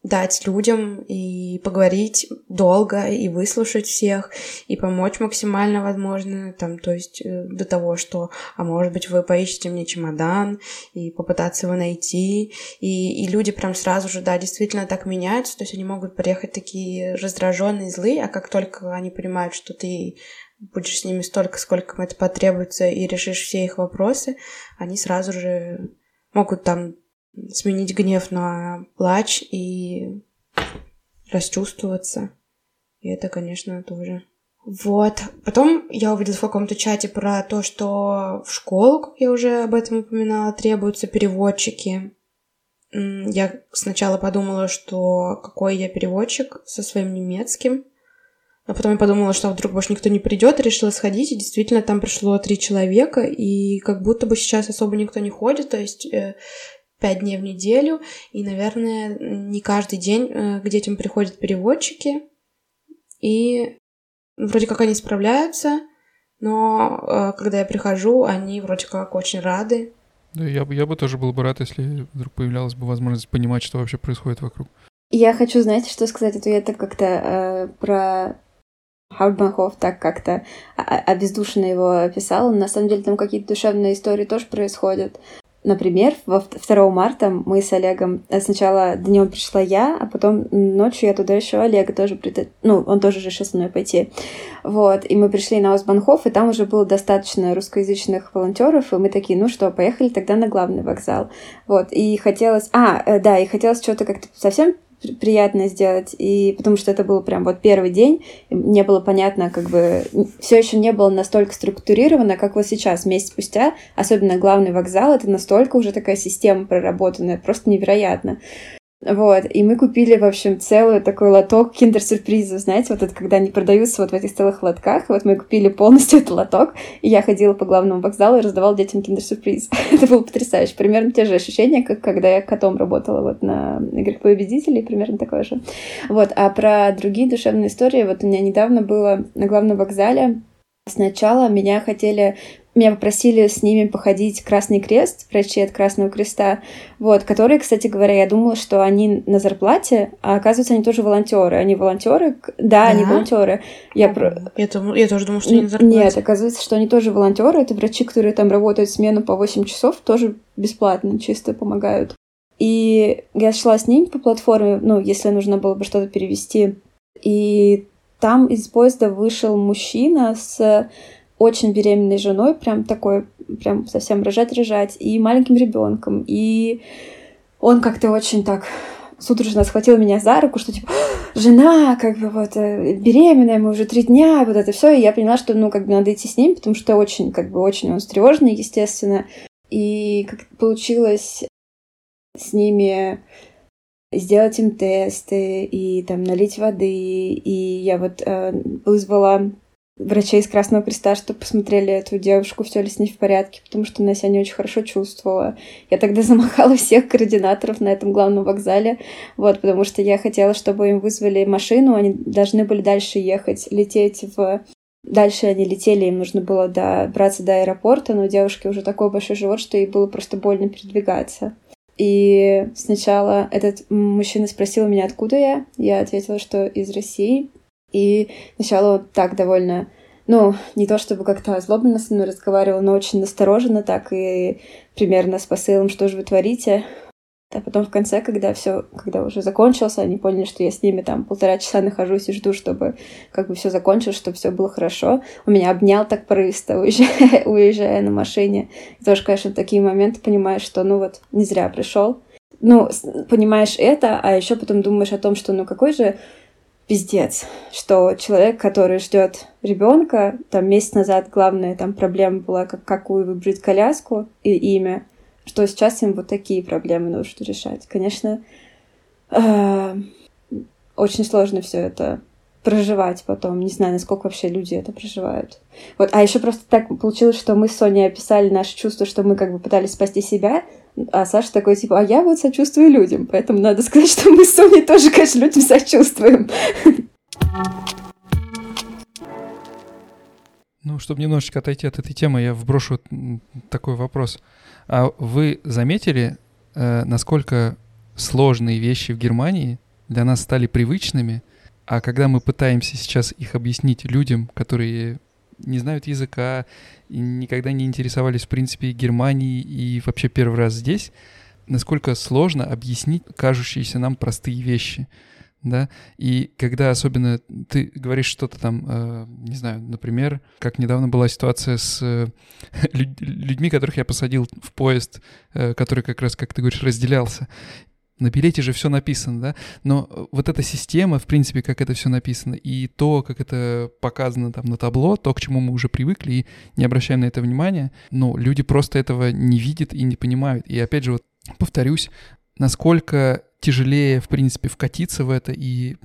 дать людям и поговорить долго, и выслушать всех, и помочь максимально возможно, там, то есть э, до того, что, а может быть, вы поищете мне чемодан, и попытаться его найти, и, и люди прям сразу же, да, действительно так меняются, то есть они могут приехать такие раздраженные, злые, а как только они понимают, что ты будешь с ними столько, сколько это потребуется, и решишь все их вопросы, они сразу же могут там сменить гнев на плач и расчувствоваться. И это, конечно, тоже. Вот. Потом я увидела в каком-то чате про то, что в школу, как я уже об этом упоминала, требуются переводчики. Я сначала подумала, что какой я переводчик со своим немецким. А потом я подумала, что вдруг больше никто не придет, решила сходить. И действительно, там пришло три человека, и как будто бы сейчас особо никто не ходит. То есть э, пять дней в неделю, и, наверное, не каждый день э, к детям приходят переводчики, и вроде как они справляются, но э, когда я прихожу, они вроде как очень рады. Да, я бы, я бы тоже был бы рад, если вдруг появлялась бы возможность понимать, что вообще происходит вокруг. Я хочу, знаете, что сказать, это я так как-то э, про Хаубанхоф так как-то обездушенно его описала. На самом деле там какие-то душевные истории тоже происходят. Например, во 2 марта мы с Олегом э, сначала днем пришла я, а потом ночью я туда еще Олега тоже прит... ну он тоже решил со мной пойти, вот и мы пришли на Осбанхоф, и там уже было достаточно русскоязычных волонтеров, и мы такие, ну что, поехали тогда на главный вокзал, вот и хотелось, а э, да, и хотелось что-то как-то совсем приятно сделать, и потому что это был прям вот первый день, не было понятно, как бы все еще не было настолько структурировано, как вот сейчас, месяц спустя, особенно главный вокзал, это настолько уже такая система проработанная, просто невероятно. Вот, и мы купили, в общем, целый такой лоток киндер-сюрпризов, знаете, вот это когда они продаются вот в этих целых лотках, вот мы купили полностью этот лоток, и я ходила по главному вокзалу и раздавала детям киндер-сюрприз. это было потрясающе, примерно те же ощущения, как когда я котом работала вот на играх победителей, примерно такое же. Вот, а про другие душевные истории, вот у меня недавно было на главном вокзале, Сначала меня хотели меня попросили с ними походить Красный Крест, врачи от Красного Креста, вот, которые, кстати говоря, я думала, что они на зарплате, а оказывается, они тоже волонтеры. Они волонтеры, да, да? они волонтеры. Я, про... я, я тоже думала, что они на зарплате. Нет, оказывается, что они тоже волонтеры. Это врачи, которые там работают смену по 8 часов, тоже бесплатно, чисто помогают. И я шла с ними по платформе, ну, если нужно было бы что-то перевести. И там из поезда вышел мужчина с очень беременной женой, прям такой, прям совсем рожать-рожать, и маленьким ребенком. И он как-то очень так судорожно схватил меня за руку, что типа, жена, как бы вот э, беременная, мы уже три дня, вот это все, и я поняла, что ну как бы надо идти с ним, потому что очень, как бы очень он встревоженный, естественно, и как получилось с ними сделать им тесты и там налить воды, и я вот э, вызвала врачей из Красного Креста, чтобы посмотрели эту девушку, все ли с ней в порядке, потому что она себя не очень хорошо чувствовала. Я тогда замахала всех координаторов на этом главном вокзале, вот, потому что я хотела, чтобы им вызвали машину, они должны были дальше ехать, лететь в Дальше они летели, им нужно было добраться до аэропорта, но у девушки уже такой большой живот, что ей было просто больно передвигаться. И сначала этот мужчина спросил меня, откуда я. Я ответила, что из России. И сначала так довольно, ну, не то чтобы как-то злобно со мной разговаривал, но очень настороженно так и примерно с посылом, что же вы творите. А потом в конце, когда все, когда уже закончился, они поняли, что я с ними там полтора часа нахожусь и жду, чтобы как бы все закончилось, чтобы все было хорошо. Он меня обнял так порывисто, уезжая, уезжая на машине. И тоже, конечно, такие моменты понимаешь, что ну вот не зря пришел. Ну, понимаешь это, а еще потом думаешь о том, что ну какой же пиздец, что человек, который ждет ребенка, там месяц назад главная там проблема была, как какую выбрать коляску и имя, что сейчас им вот такие проблемы нужно решать. Конечно, э, очень сложно все это проживать потом. Не знаю, насколько вообще люди это проживают. Вот, а еще просто так получилось, что мы с Соней описали наши чувства, что мы как бы пытались спасти себя, а Саша такой, типа, а я вот сочувствую людям. Поэтому надо сказать, что мы с Соней тоже, конечно, людям сочувствуем. Ну, чтобы немножечко отойти от этой темы, я вброшу такой вопрос. А вы заметили, э, насколько сложные вещи в Германии для нас стали привычными, а когда мы пытаемся сейчас их объяснить людям, которые не знают языка и никогда не интересовались, в принципе, Германией и вообще первый раз здесь, насколько сложно объяснить кажущиеся нам простые вещи. Да, и когда особенно ты говоришь что-то там, э, не знаю, например, как недавно была ситуация с э, людьми, которых я посадил в поезд, э, который как раз, как ты говоришь, разделялся, на билете же все написано, да, но э, вот эта система, в принципе, как это все написано, и то, как это показано там на табло, то, к чему мы уже привыкли и не обращаем на это внимания, ну, люди просто этого не видят и не понимают. И опять же, вот повторюсь, насколько тяжелее, в принципе, вкатиться в это и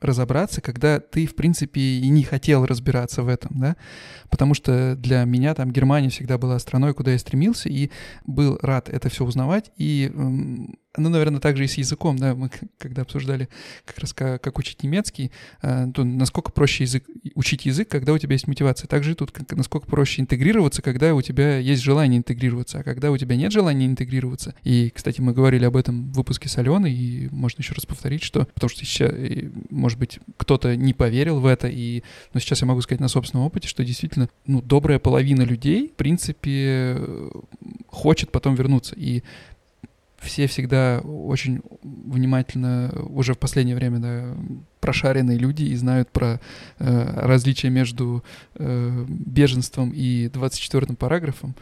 разобраться, когда ты, в принципе, и не хотел разбираться в этом, да, потому что для меня там Германия всегда была страной, куда я стремился, и был рад это все узнавать, и ну, наверное, также и с языком, да, мы когда обсуждали как раз как, как учить немецкий, э, то насколько проще язык, учить язык, когда у тебя есть мотивация. Также и тут как, насколько проще интегрироваться, когда у тебя есть желание интегрироваться, а когда у тебя нет желания интегрироваться. И, кстати, мы говорили об этом в выпуске с Аленой, и можно еще раз повторить, что, потому что сейчас, может быть, кто-то не поверил в это, и, но сейчас я могу сказать на собственном опыте, что действительно, ну, добрая половина людей, в принципе, хочет потом вернуться. И все всегда очень внимательно, уже в последнее время, да, прошаренные люди и знают про э, различия между э, беженством и 24 параграфом.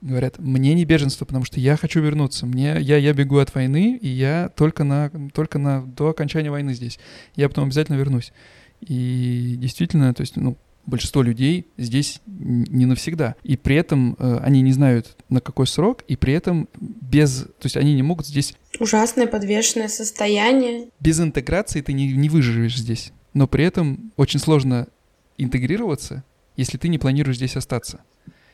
Говорят, мне не беженство, потому что я хочу вернуться. Мне, я, я бегу от войны, и я только, на, только на, до окончания войны здесь. Я потом обязательно вернусь. И действительно, то есть, ну, большинство людей здесь не навсегда. И при этом э, они не знают, на какой срок, и при этом без... То есть они не могут здесь... Ужасное подвешенное состояние. Без интеграции ты не, не выживешь здесь. Но при этом очень сложно интегрироваться, если ты не планируешь здесь остаться.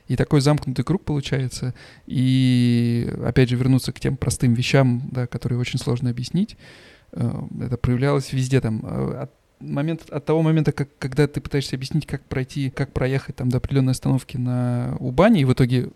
И такой замкнутый круг получается. И опять же вернуться к тем простым вещам, да, которые очень сложно объяснить. Э, это проявлялось везде там э, от момент, от того момента, как, когда ты пытаешься объяснить, как пройти, как проехать там до определенной остановки на Убане, и в итоге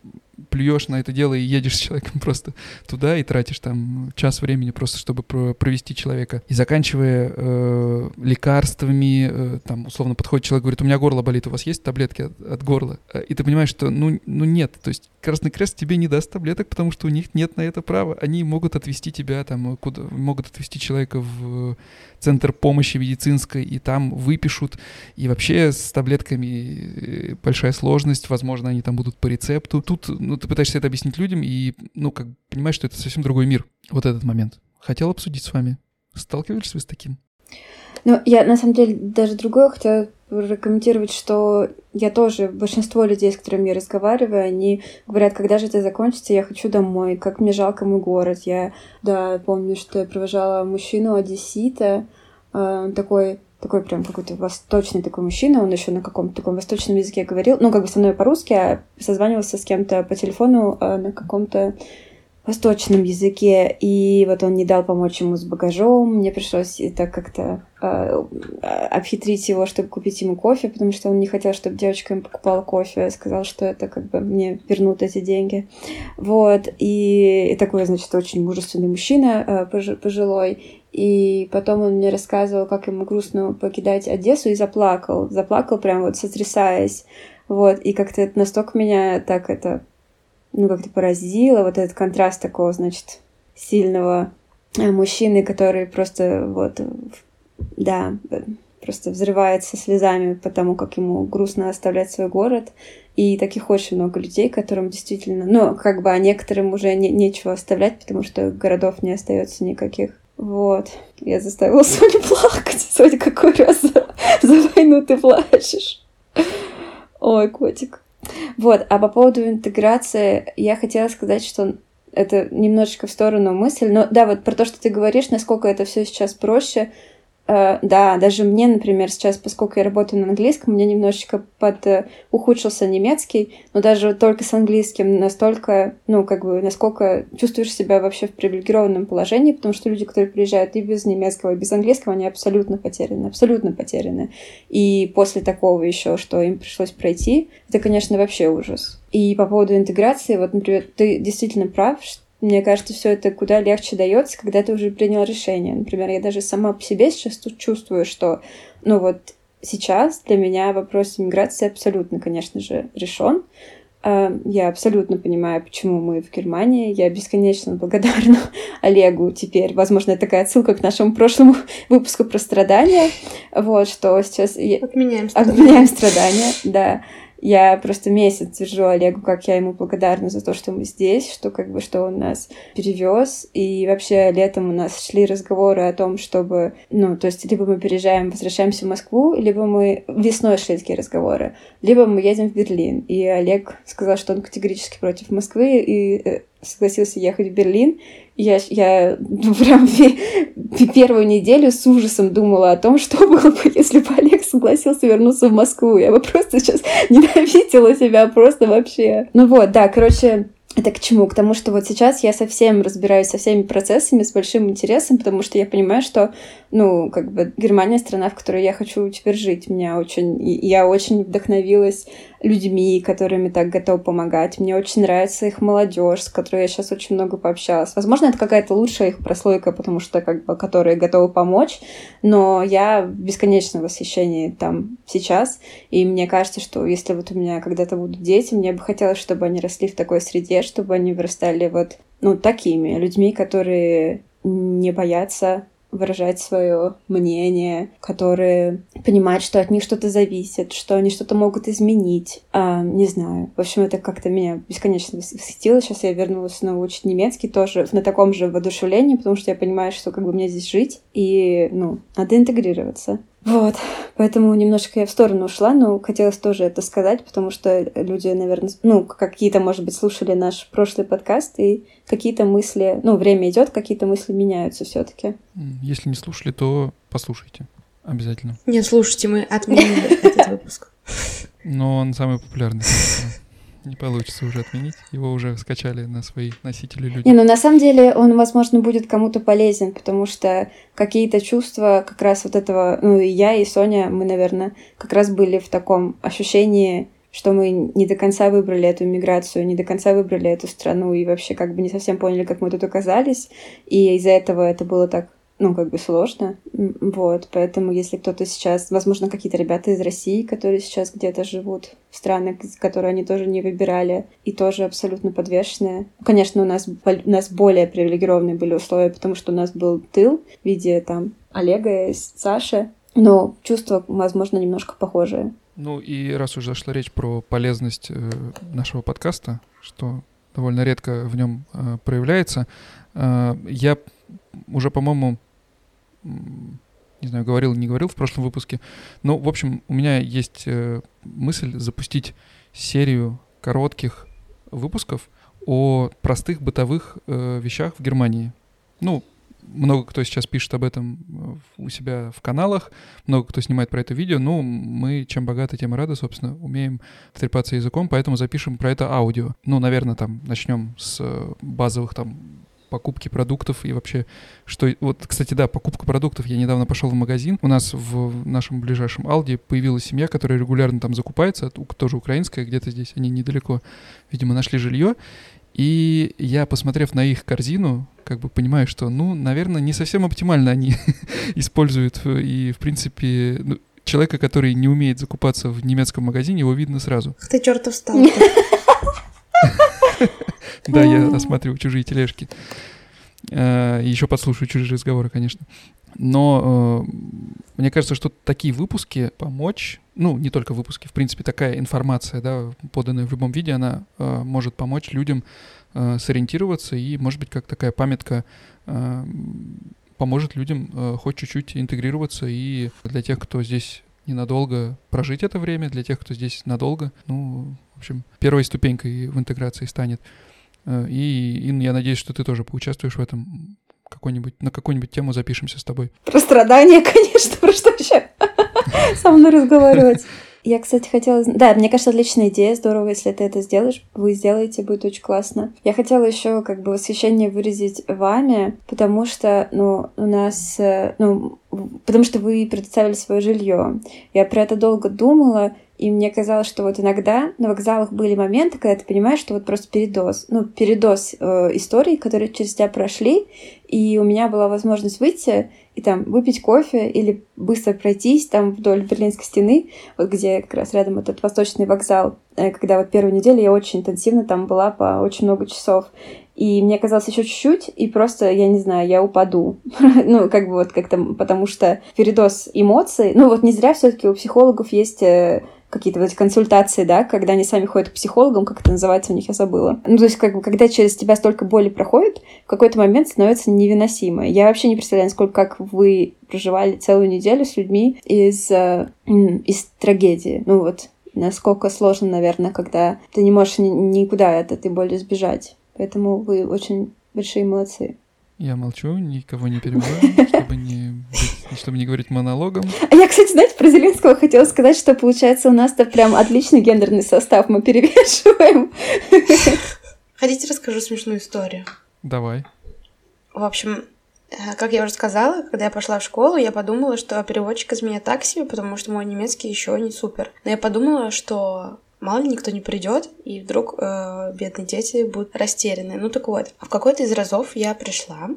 плюешь на это дело и едешь с человеком просто туда и тратишь там час времени просто, чтобы провести человека. И заканчивая э, лекарствами, э, там условно подходит человек, говорит, у меня горло болит, у вас есть таблетки от, от горла? Э, и ты понимаешь, что ну, ну нет, то есть Красный Крест тебе не даст таблеток, потому что у них нет на это права. Они могут отвести тебя там, куда, могут отвести человека в центр помощи медицинской, и там выпишут. И вообще с таблетками э, большая сложность, возможно, они там будут по рецепту. Тут ну, ты пытаешься это объяснить людям, и, ну, как понимаешь, что это совсем другой мир, вот этот момент. Хотел обсудить с вами. Сталкивались вы с таким? Ну, я, на самом деле, даже другое хотела прокомментировать, что я тоже, большинство людей, с которыми я разговариваю, они говорят, когда же это закончится, я хочу домой, как мне жалко мой город. Я, да, помню, что я провожала мужчину одессита, э, такой такой прям какой-то восточный такой мужчина, он еще на каком-то таком восточном языке говорил, ну, как бы со мной по-русски, а созванивался с кем-то по телефону а, на каком-то восточном языке, и вот он не дал помочь ему с багажом, мне пришлось это как-то э, обхитрить его, чтобы купить ему кофе, потому что он не хотел, чтобы девочка ему покупала кофе, сказал, что это как бы мне вернут эти деньги. Вот, и, и такой, значит, очень мужественный мужчина, э, пожилой, и потом он мне рассказывал, как ему грустно покидать Одессу, и заплакал, заплакал прям вот сотрясаясь, вот, и как-то это настолько меня так это ну, как-то поразило, вот этот контраст такого, значит, сильного э, мужчины, который просто вот, да, просто взрывается слезами потому, как ему грустно оставлять свой город. И таких очень много людей, которым действительно, ну, как бы, а некоторым уже не, нечего оставлять, потому что городов не остается никаких. Вот. Я заставила Соню плакать. Соня, какой раз за, за войну ты плачешь? Ой, котик. Вот, а по поводу интеграции я хотела сказать, что это немножечко в сторону мысль, но да, вот про то, что ты говоришь, насколько это все сейчас проще, да, даже мне, например, сейчас, поскольку я работаю на английском, у меня немножечко под uh, ухудшился немецкий, но даже только с английским настолько, ну, как бы, насколько чувствуешь себя вообще в привилегированном положении, потому что люди, которые приезжают и без немецкого, и без английского, они абсолютно потеряны, абсолютно потеряны. И после такого еще, что им пришлось пройти, это, конечно, вообще ужас. И по поводу интеграции, вот, например, ты действительно прав, что мне кажется, все это куда легче дается, когда ты уже принял решение. Например, я даже сама по себе сейчас тут чувствую, что, ну вот сейчас для меня вопрос иммиграции абсолютно, конечно же, решен. А, я абсолютно понимаю, почему мы в Германии. Я бесконечно благодарна Олегу теперь. Возможно, это такая отсылка к нашему прошлому выпуску про страдания. Вот, что сейчас... Отменяем страдания. Отменяем страдания, да. Я просто месяц твержу Олегу, как я ему благодарна за то, что мы здесь, что как бы что он нас перевез. И вообще летом у нас шли разговоры о том, чтобы, ну, то есть либо мы переезжаем, возвращаемся в Москву, либо мы весной шли такие разговоры, либо мы едем в Берлин. И Олег сказал, что он категорически против Москвы и э, согласился ехать в Берлин. Я, я ну, прям первую неделю с ужасом думала о том, что было бы, если бы Олег согласился вернуться в Москву. Я бы просто сейчас ненавидела себя просто вообще. Ну вот, да, короче, это к чему? К тому, что вот сейчас я совсем разбираюсь со всеми процессами с большим интересом, потому что я понимаю, что, ну, как бы Германия страна, в которой я хочу теперь жить. Меня очень... Я очень вдохновилась людьми, которыми так готова помогать. Мне очень нравится их молодежь, с которой я сейчас очень много пообщалась. Возможно, это какая-то лучшая их прослойка, потому что как бы которые готовы помочь, но я в бесконечном восхищении там сейчас, и мне кажется, что если вот у меня когда-то будут дети, мне бы хотелось, чтобы они росли в такой среде, чтобы они вырастали вот ну, такими людьми, которые не боятся выражать свое мнение, которые понимают, что от них что-то зависит, что они что-то могут изменить. А, не знаю. В общем, это как-то меня бесконечно восхитило. Сейчас я вернулась снова учить немецкий тоже на таком же воодушевлении, потому что я понимаю, что как бы мне здесь жить, и, ну, надо интегрироваться. Вот, поэтому немножко я в сторону ушла, но хотелось тоже это сказать, потому что люди, наверное, ну, какие-то, может быть, слушали наш прошлый подкаст, и какие-то мысли, ну, время идет, какие-то мысли меняются все-таки. Если не слушали, то послушайте. Обязательно. Не слушайте, мы отменили этот выпуск. Но он самый популярный не получится уже отменить. Его уже скачали на свои носители люди. Не, ну на самом деле он, возможно, будет кому-то полезен, потому что какие-то чувства как раз вот этого, ну и я, и Соня, мы, наверное, как раз были в таком ощущении что мы не до конца выбрали эту миграцию, не до конца выбрали эту страну и вообще как бы не совсем поняли, как мы тут оказались. И из-за этого это было так ну, как бы сложно. Вот, поэтому если кто-то сейчас, возможно, какие-то ребята из России, которые сейчас где-то живут в странах, которые они тоже не выбирали, и тоже абсолютно подвешенные. Конечно, у нас, у нас более привилегированные были условия, потому что у нас был тыл в виде там Олега и Саши, но чувства, возможно, немножко похожие. Ну и раз уже зашла речь про полезность э, нашего подкаста, что довольно редко в нем э, проявляется, э, я уже, по-моему, не знаю, говорил, не говорил в прошлом выпуске. Но, в общем, у меня есть э, мысль запустить серию коротких выпусков о простых бытовых э, вещах в Германии. Ну, много кто сейчас пишет об этом э, у себя в каналах, много кто снимает про это видео. Ну, мы, чем богаты, тем и рады, собственно, умеем трепаться языком, поэтому запишем про это аудио. Ну, наверное, там начнем с э, базовых там покупки продуктов и вообще, что... Вот, кстати, да, покупка продуктов. Я недавно пошел в магазин. У нас в нашем ближайшем Алди появилась семья, которая регулярно там закупается, тоже украинская, где-то здесь, они недалеко, видимо, нашли жилье. И я, посмотрев на их корзину, как бы понимаю, что, ну, наверное, не совсем оптимально они используют. И, в принципе, ну, человека, который не умеет закупаться в немецком магазине, его видно сразу. Ты чертов стал. Да, я осматриваю чужие тележки. Э, еще подслушиваю чужие разговоры, конечно. Но э, мне кажется, что такие выпуски помочь, ну, не только выпуски, в принципе, такая информация, да, поданная в любом виде, она э, может помочь людям э, сориентироваться, и, может быть, как такая памятка э, поможет людям э, хоть чуть-чуть интегрироваться, и для тех, кто здесь ненадолго прожить это время, для тех, кто здесь надолго, ну, в общем, первой ступенькой в интеграции станет. Э, и, Инна, я надеюсь, что ты тоже поучаствуешь в этом какой-нибудь, на какую-нибудь тему запишемся с тобой. Про страдания, конечно, про что еще со мной разговаривать. Я, кстати, хотела... Да, мне кажется, отличная идея. Здорово, если ты это сделаешь. Вы сделаете, будет очень классно. Я хотела еще как бы восхищение выразить вами, потому что, ну, у нас... Э, ну, потому что вы предоставили свое жилье. Я про это долго думала, и мне казалось, что вот иногда на вокзалах были моменты, когда ты понимаешь, что вот просто передоз, ну, передоз э, историй, которые через тебя прошли, и у меня была возможность выйти и там выпить кофе или быстро пройтись там вдоль Берлинской стены, вот где как раз рядом этот восточный вокзал, э, когда вот первую неделю я очень интенсивно там была по очень много часов. И мне казалось еще чуть-чуть, и просто, я не знаю, я упаду. ну, как бы вот как-то, потому что передоз эмоций, ну вот не зря все-таки у психологов есть э, какие-то вот эти консультации, да, когда они сами ходят к психологам, как это называется у них, я забыла. Ну, то есть, как бы, когда через тебя столько боли проходит, в какой-то момент становится невыносимо. Я вообще не представляю, сколько, как вы проживали целую неделю с людьми из, э, из трагедии. Ну вот, насколько сложно, наверное, когда ты не можешь ни, никуда от этой боли сбежать. Поэтому вы очень большие молодцы. Я молчу, никого не перебиваю, чтобы не, чтобы не говорить монологом. А я, кстати, знаете, про Зеленского хотела сказать, что получается у нас-то прям отличный гендерный состав, мы перевешиваем. Хотите, расскажу смешную историю? Давай. В общем, э, как я уже сказала, когда я пошла в школу, я подумала, что переводчик из меня так себе, потому что мой немецкий еще не супер. Но я подумала, что мало ли никто не придет, и вдруг э, бедные дети будут растеряны. Ну так вот, в какой-то из разов я пришла,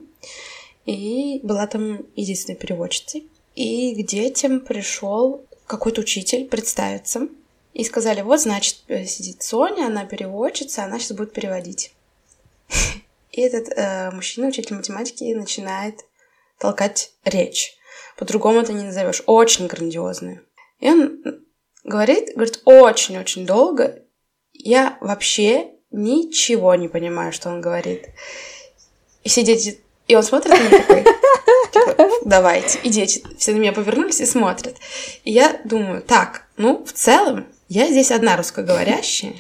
и была там единственной переводчицей, и к детям пришел какой-то учитель представиться, и сказали, вот, значит, э, сидит Соня, она переводчица, она сейчас будет переводить. И этот э, мужчина, учитель математики, начинает толкать речь. По-другому это не назовешь. Очень грандиозную. И он говорит, говорит, очень-очень долго. Я вообще ничего не понимаю, что он говорит. И все дети... И он смотрит на меня такой, типа, давайте. И дети все на меня повернулись и смотрят. И я думаю, так, ну, в целом, я здесь одна русскоговорящая.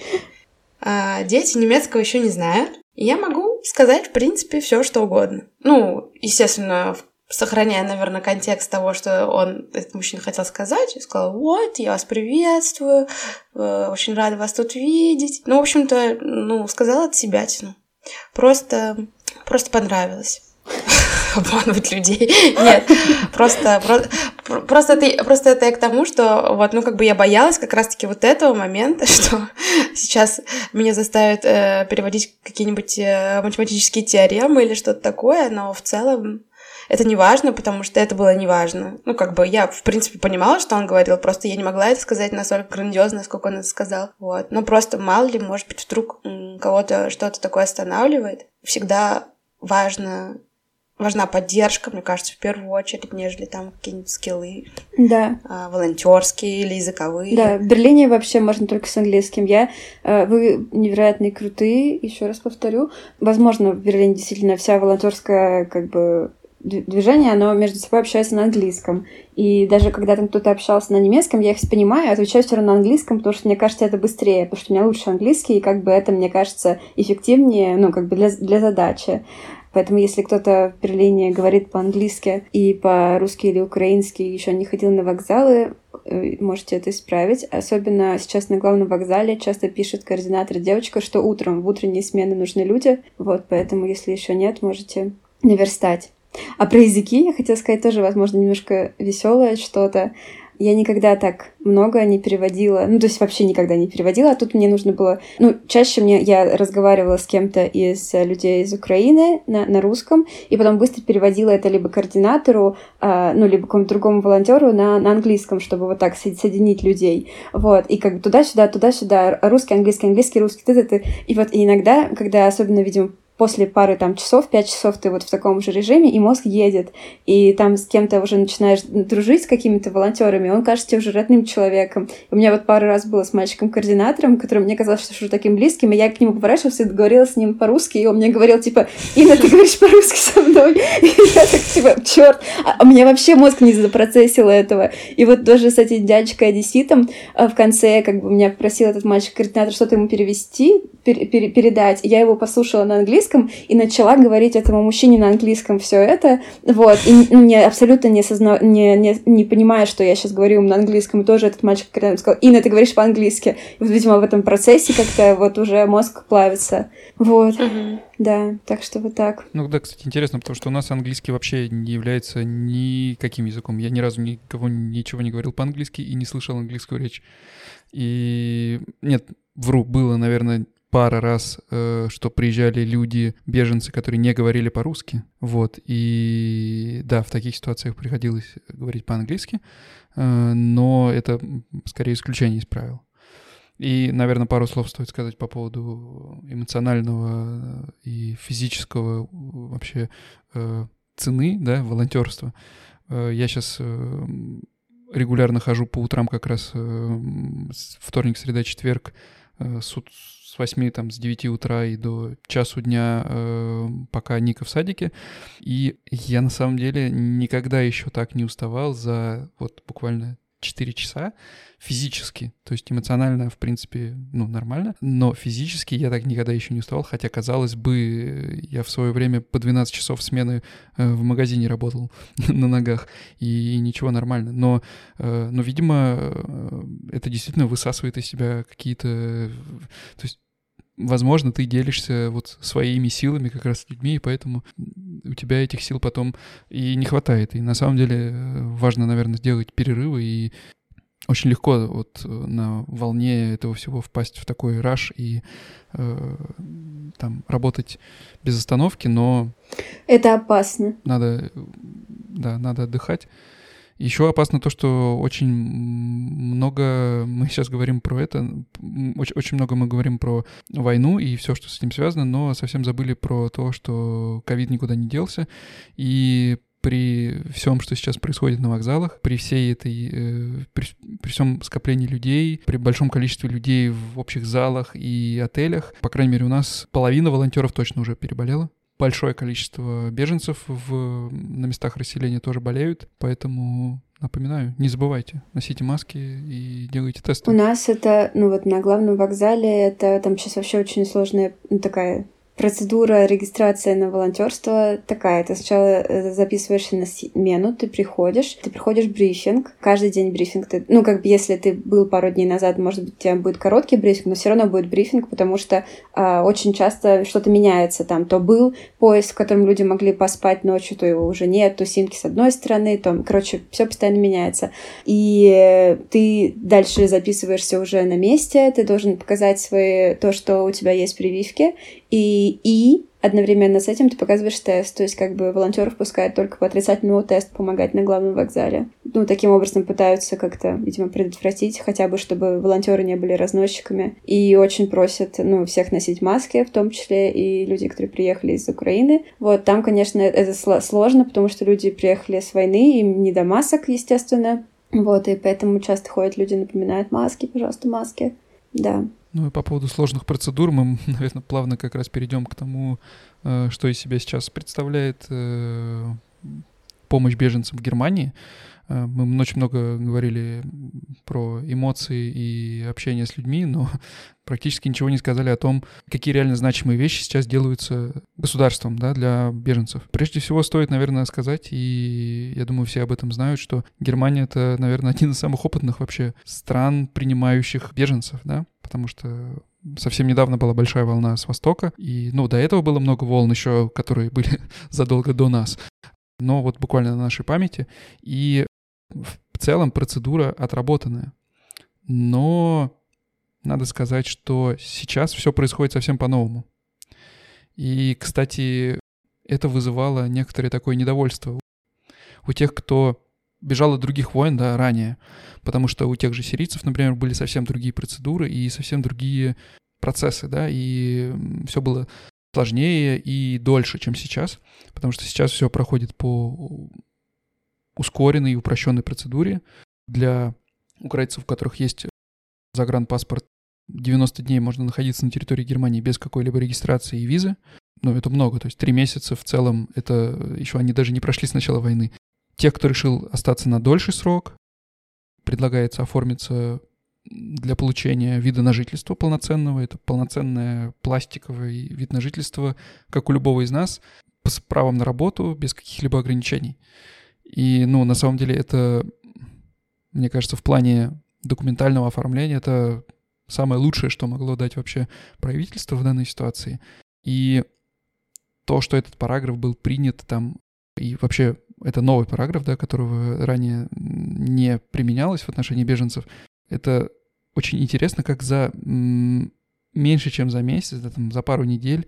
А дети немецкого еще не знают. И я могу сказать, в принципе, все, что угодно. Ну, естественно, в сохраняя, наверное, контекст того, что он, этот мужчина хотел сказать, я сказала, вот, я вас приветствую, э, очень рада вас тут видеть. Ну, в общем-то, ну, сказала от себя тяну. Просто, просто понравилось обманывать людей. Нет, просто, просто, просто, это, просто это я к тому, что вот, ну, как бы я боялась как раз-таки вот этого момента, что сейчас меня заставят э, переводить какие-нибудь э, математические теоремы или что-то такое, но в целом это не важно, потому что это было не важно. Ну, как бы я, в принципе, понимала, что он говорил, просто я не могла это сказать настолько грандиозно, сколько он это сказал. Вот. Но просто мало ли, может быть, вдруг кого-то что-то такое останавливает. Всегда важно важна поддержка, мне кажется, в первую очередь, нежели там какие-нибудь скиллы. Да. А, волонтерские или языковые. Да, в Берлине вообще можно только с английским. Я, э, вы невероятно крутые, еще раз повторю. Возможно, в Берлине действительно вся волонтерская как бы движение, оно между собой общается на английском. И даже когда там кто-то общался на немецком, я их понимаю, отвечаю все равно на английском, потому что мне кажется это быстрее, потому что у меня лучше английский, и как бы это, мне кажется, эффективнее, ну, как бы для, для задачи. Поэтому если кто-то в Берлине говорит по-английски и по-русски или украински еще не ходил на вокзалы, э, можете это исправить. Особенно сейчас на главном вокзале часто пишет координатор девочка, что утром в утренние смены нужны люди. Вот, поэтому если еще нет, можете наверстать. А про языки я хотела сказать тоже, возможно, немножко веселое что-то. Я никогда так много не переводила, ну, то есть вообще никогда не переводила, а тут мне нужно было, ну, чаще мне, я разговаривала с кем-то из людей из Украины на, на русском, и потом быстро переводила это либо координатору, а, ну, либо какому-то другому волонтеру на, на английском, чтобы вот так соединить людей, вот, и как бы туда-сюда, туда-сюда, русский, английский, английский, русский, ты, ты, ты, и вот и иногда, когда особенно, видимо, после пары там часов, пять часов ты вот в таком же режиме, и мозг едет, и там с кем-то уже начинаешь дружить с какими-то волонтерами, он кажется тебе уже родным человеком. У меня вот пару раз было с мальчиком-координатором, который мне казалось, что уже таким близким, и я к нему поворачивалась и говорила с ним по-русски, и он мне говорил, типа, Инна, ты говоришь по-русски со мной? И я так, типа, черт, а у меня вообще мозг не запроцессил этого. И вот тоже с этим дядечкой-одесситом а, в конце, как бы, меня попросил этот мальчик-координатор что-то ему перевести, пер пер передать. Я его послушала на английском и начала говорить этому мужчине на английском все это. Вот. И не, абсолютно не, созна... не, не, не понимая, что я сейчас говорю ему на английском. И тоже этот мальчик сказал, Инна, ты говоришь по-английски. И, видимо, в этом процессе как-то вот уже мозг плавится. Вот. Uh-huh. Да, так что вот так. Ну да, кстати, интересно, потому что у нас английский вообще не является никаким языком. Я ни разу никого ничего не говорил по-английски и не слышал английскую речь. И нет, вру, было, наверное, пара раз, э, что приезжали люди, беженцы, которые не говорили по-русски. Вот. И да, в таких ситуациях приходилось говорить по-английски, э, но это скорее исключение из правил. И, наверное, пару слов стоит сказать по поводу эмоционального и физического вообще э, цены, да, волонтерства. Я сейчас регулярно хожу по утрам как раз вторник, среда, четверг с, с 8, там, с 9 утра и до часу дня, э, пока Ника в садике. И я на самом деле никогда еще так не уставал за вот буквально 4 часа физически, то есть эмоционально, в принципе, ну, нормально, но физически я так никогда еще не уставал, хотя, казалось бы, я в свое время по 12 часов смены э, в магазине работал на ногах, и ничего нормально, но, э, но видимо, э, это действительно высасывает из себя какие-то, то есть возможно, ты делишься вот своими силами как раз с людьми, и поэтому у тебя этих сил потом и не хватает. И на самом деле важно, наверное, сделать перерывы и очень легко вот э, на волне этого всего впасть в такой раш и э, там работать без остановки, но... Это опасно. Надо, да, надо отдыхать. Еще опасно то, что очень много мы сейчас говорим про это, очень, очень много мы говорим про войну и все, что с этим связано, но совсем забыли про то, что ковид никуда не делся, и при всем, что сейчас происходит на вокзалах, при всей этой, э, при, при всем скоплении людей, при большом количестве людей в общих залах и отелях, по крайней мере, у нас половина волонтеров точно уже переболела. Большое количество беженцев в, на местах расселения тоже болеют, поэтому Напоминаю, не забывайте, носите маски и делайте тесты. У нас это, ну вот на главном вокзале, это там сейчас вообще очень сложная ну, такая Процедура регистрации на волонтерство такая. Ты сначала э, записываешься на смену, ты приходишь, ты приходишь брифинг. Каждый день брифинг. Ты, ну, как бы если ты был пару дней назад, может быть, у тебя будет короткий брифинг, но все равно будет брифинг, потому что э, очень часто что-то меняется. Там то был поезд, в котором люди могли поспать ночью, то его уже нет, то симки с одной стороны, то, короче, все постоянно меняется. И ты дальше записываешься уже на месте, ты должен показать свои, то, что у тебя есть прививки, и, и одновременно с этим ты показываешь тест, то есть как бы волонтеров пускают только по отрицательному тесту помогать на главном вокзале. Ну, таким образом пытаются как-то, видимо, предотвратить, хотя бы, чтобы волонтеры не были разносчиками. И очень просят, ну, всех носить маски, в том числе и люди, которые приехали из Украины. Вот, там, конечно, это сложно, потому что люди приехали с войны, им не до масок, естественно. Вот, и поэтому часто ходят люди, напоминают маски, пожалуйста, маски. Да. Ну и по поводу сложных процедур мы, наверное, плавно как раз перейдем к тому, э, что из себя сейчас представляет э, помощь беженцам в Германии. Э, мы очень много говорили про эмоции и общение с людьми, но практически ничего не сказали о том, какие реально значимые вещи сейчас делаются государством да, для беженцев. Прежде всего, стоит, наверное, сказать, и я думаю, все об этом знают, что Германия — это, наверное, один из самых опытных вообще стран, принимающих беженцев, да, потому что совсем недавно была большая волна с Востока, и, ну, до этого было много волн еще, которые были задолго до нас, но вот буквально на нашей памяти, и в целом процедура отработанная. Но надо сказать, что сейчас все происходит совсем по-новому. И, кстати, это вызывало некоторое такое недовольство у тех, кто бежал от других войн, да, ранее. Потому что у тех же сирийцев, например, были совсем другие процедуры и совсем другие процессы, да, и все было сложнее и дольше, чем сейчас, потому что сейчас все проходит по ускоренной и упрощенной процедуре. Для украинцев, у которых есть загранпаспорт, 90 дней можно находиться на территории Германии без какой-либо регистрации и визы. Но это много, то есть три месяца в целом, это еще они даже не прошли с начала войны. Тех, кто решил остаться на дольший срок, предлагается оформиться для получения вида на жительство полноценного. Это полноценное пластиковый вид на жительство, как у любого из нас, с правом на работу, без каких-либо ограничений. И, ну, на самом деле это, мне кажется, в плане документального оформления это самое лучшее, что могло дать вообще правительство в данной ситуации. И то, что этот параграф был принят там, и вообще это новый параграф, да, которого ранее не применялось в отношении беженцев, это очень интересно, как за меньше, чем за месяц, да, там, за пару недель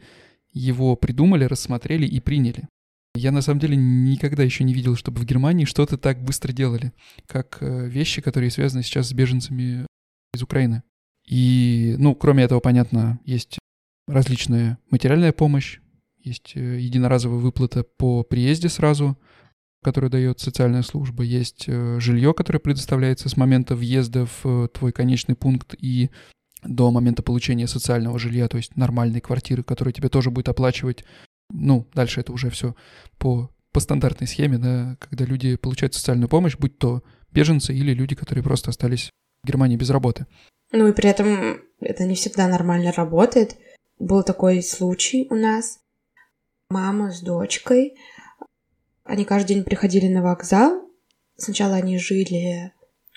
его придумали, рассмотрели и приняли. Я на самом деле никогда еще не видел, чтобы в Германии что-то так быстро делали, как э, вещи, которые связаны сейчас с беженцами из Украины. И, ну, кроме этого, понятно, есть различная материальная помощь, есть э, единоразовая выплата по приезде сразу, которую дает социальная служба, есть э, жилье, которое предоставляется с момента въезда в твой конечный пункт и до момента получения социального жилья, то есть нормальной квартиры, которую тебе тоже будет оплачивать ну, дальше это уже все по, по стандартной схеме, да, когда люди получают социальную помощь, будь то беженцы или люди, которые просто остались в Германии без работы. Ну и при этом это не всегда нормально работает. Был такой случай у нас. Мама с дочкой. Они каждый день приходили на вокзал. Сначала они жили,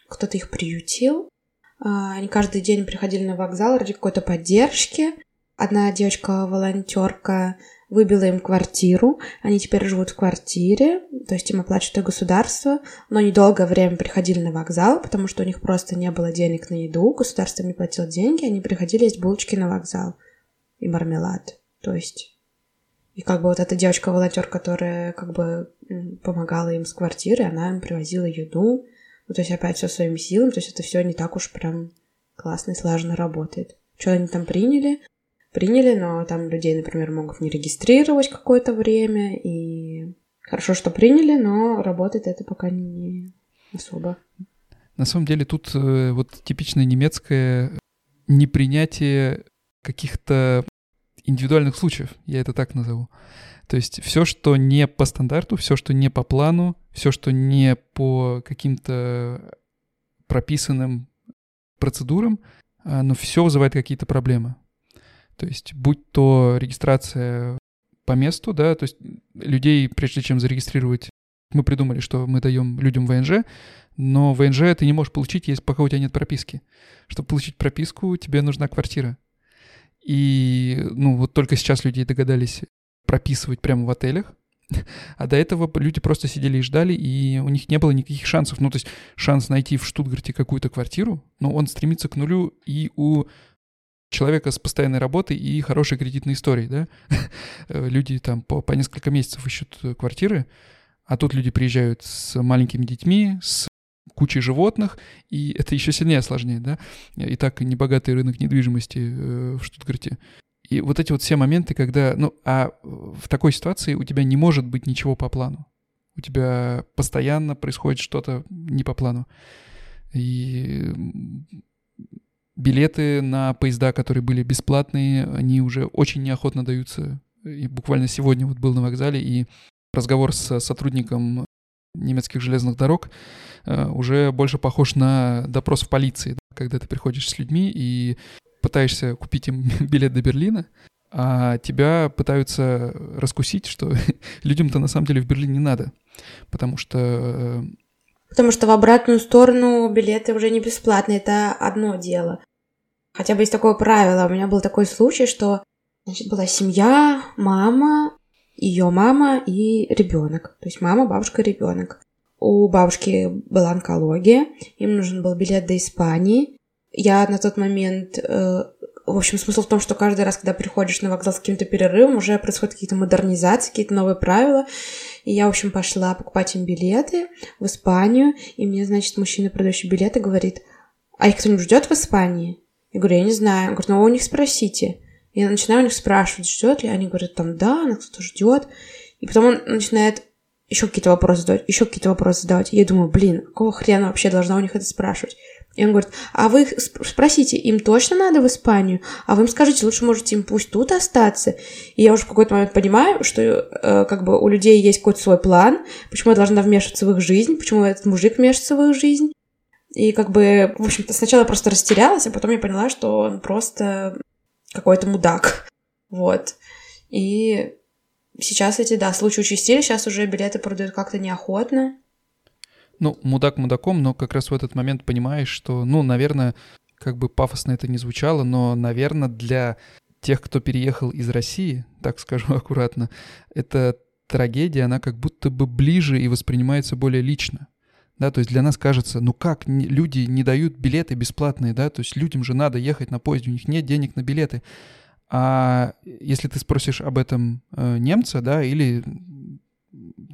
кто-то их приютил. А, они каждый день приходили на вокзал ради какой-то поддержки. Одна девочка-волонтерка выбила им квартиру, они теперь живут в квартире, то есть им оплачивает государство, но они долгое время приходили на вокзал, потому что у них просто не было денег на еду, государство не платило деньги, они приходили есть булочки на вокзал и мармелад, то есть... И как бы вот эта девочка-волонтер, которая как бы помогала им с квартиры, она им привозила еду, ну, то есть опять все своими силами, то есть это все не так уж прям классно и слаженно работает. Что они там приняли? Приняли, но там людей, например, могут не регистрировать какое-то время, и хорошо, что приняли, но работает это пока не особо. На самом деле тут э, вот типичное немецкое непринятие каких-то индивидуальных случаев, я это так назову. То есть все, что не по стандарту, все, что не по плану, все, что не по каким-то прописанным процедурам, но все вызывает какие-то проблемы. То есть будь то регистрация по месту, да, то есть людей, прежде чем зарегистрировать, мы придумали, что мы даем людям ВНЖ, но ВНЖ ты не можешь получить, если пока у тебя нет прописки. Чтобы получить прописку, тебе нужна квартира. И, ну, вот только сейчас люди догадались прописывать прямо в отелях, а до этого люди просто сидели и ждали, и у них не было никаких шансов. Ну, то есть шанс найти в Штутгарте какую-то квартиру, но он стремится к нулю и у человека с постоянной работой и хорошей кредитной историей, да? люди там по, по несколько месяцев ищут квартиры, а тут люди приезжают с маленькими детьми, с кучей животных, и это еще сильнее осложняет, да? И так небогатый рынок недвижимости э, в Штутгарте. И вот эти вот все моменты, когда, ну, а в такой ситуации у тебя не может быть ничего по плану. У тебя постоянно происходит что-то не по плану. И билеты на поезда, которые были бесплатные, они уже очень неохотно даются. И буквально сегодня вот был на вокзале, и разговор с сотрудником немецких железных дорог э, уже больше похож на допрос в полиции, да, когда ты приходишь с людьми и пытаешься купить им билет до Берлина, а тебя пытаются раскусить, что людям-то на самом деле в Берлин не надо, потому что э, Потому что в обратную сторону билеты уже не бесплатные, это одно дело. Хотя бы есть такое правило. У меня был такой случай, что значит, была семья, мама, ее мама и ребенок. То есть мама, бабушка, ребенок. У бабушки была онкология, им нужен был билет до Испании. Я на тот момент э, в общем, смысл в том, что каждый раз, когда приходишь на вокзал с каким-то перерывом, уже происходят какие-то модернизации, какие-то новые правила. И я, в общем, пошла покупать им билеты в Испанию. И мне, значит, мужчина, продающий билеты, говорит, а их кто-нибудь ждет в Испании? Я говорю, я не знаю. Он говорит, ну вы у них спросите. Я начинаю у них спрашивать, ждет ли. Они говорят, там, да, она кто-то ждет. И потом он начинает еще какие-то вопросы задавать, еще какие-то вопросы задавать. И я думаю, блин, какого хрена вообще должна у них это спрашивать? И он говорит, а вы спросите, им точно надо в Испанию? А вы им скажите, лучше можете им пусть тут остаться. И я уже в какой-то момент понимаю, что э, как бы у людей есть какой-то свой план, почему я должна вмешиваться в их жизнь, почему этот мужик вмешивается в их жизнь. И как бы, в общем-то, сначала я просто растерялась, а потом я поняла, что он просто какой-то мудак. Вот. И сейчас эти, да, случаи участились, сейчас уже билеты продают как-то неохотно. Ну, мудак мудаком, но как раз в этот момент понимаешь, что, ну, наверное, как бы пафосно это не звучало, но, наверное, для тех, кто переехал из России, так скажу аккуратно, эта трагедия, она как будто бы ближе и воспринимается более лично. Да, то есть для нас кажется, ну как люди не дают билеты бесплатные, да, то есть людям же надо ехать на поезде, у них нет денег на билеты. А если ты спросишь об этом э, немца, да, или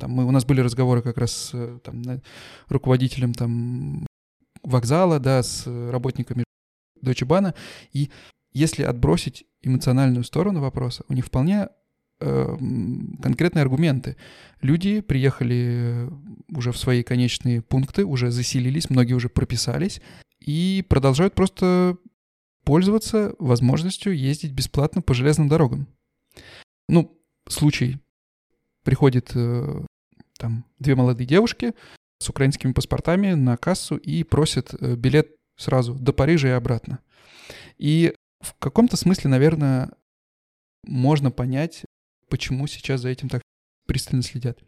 там мы, у нас были разговоры как раз э, там, руководителем там вокзала, да, с работниками Deutsche Bahn, и если отбросить эмоциональную сторону вопроса, у них вполне э, конкретные аргументы. Люди приехали уже в свои конечные пункты, уже заселились, многие уже прописались и продолжают просто пользоваться возможностью ездить бесплатно по железным дорогам. Ну, случай. Приходит э, там две молодые девушки с украинскими паспортами на кассу и просят э, билет сразу до Парижа и обратно. И в каком-то смысле, наверное, можно понять, почему сейчас за этим так пристально следят.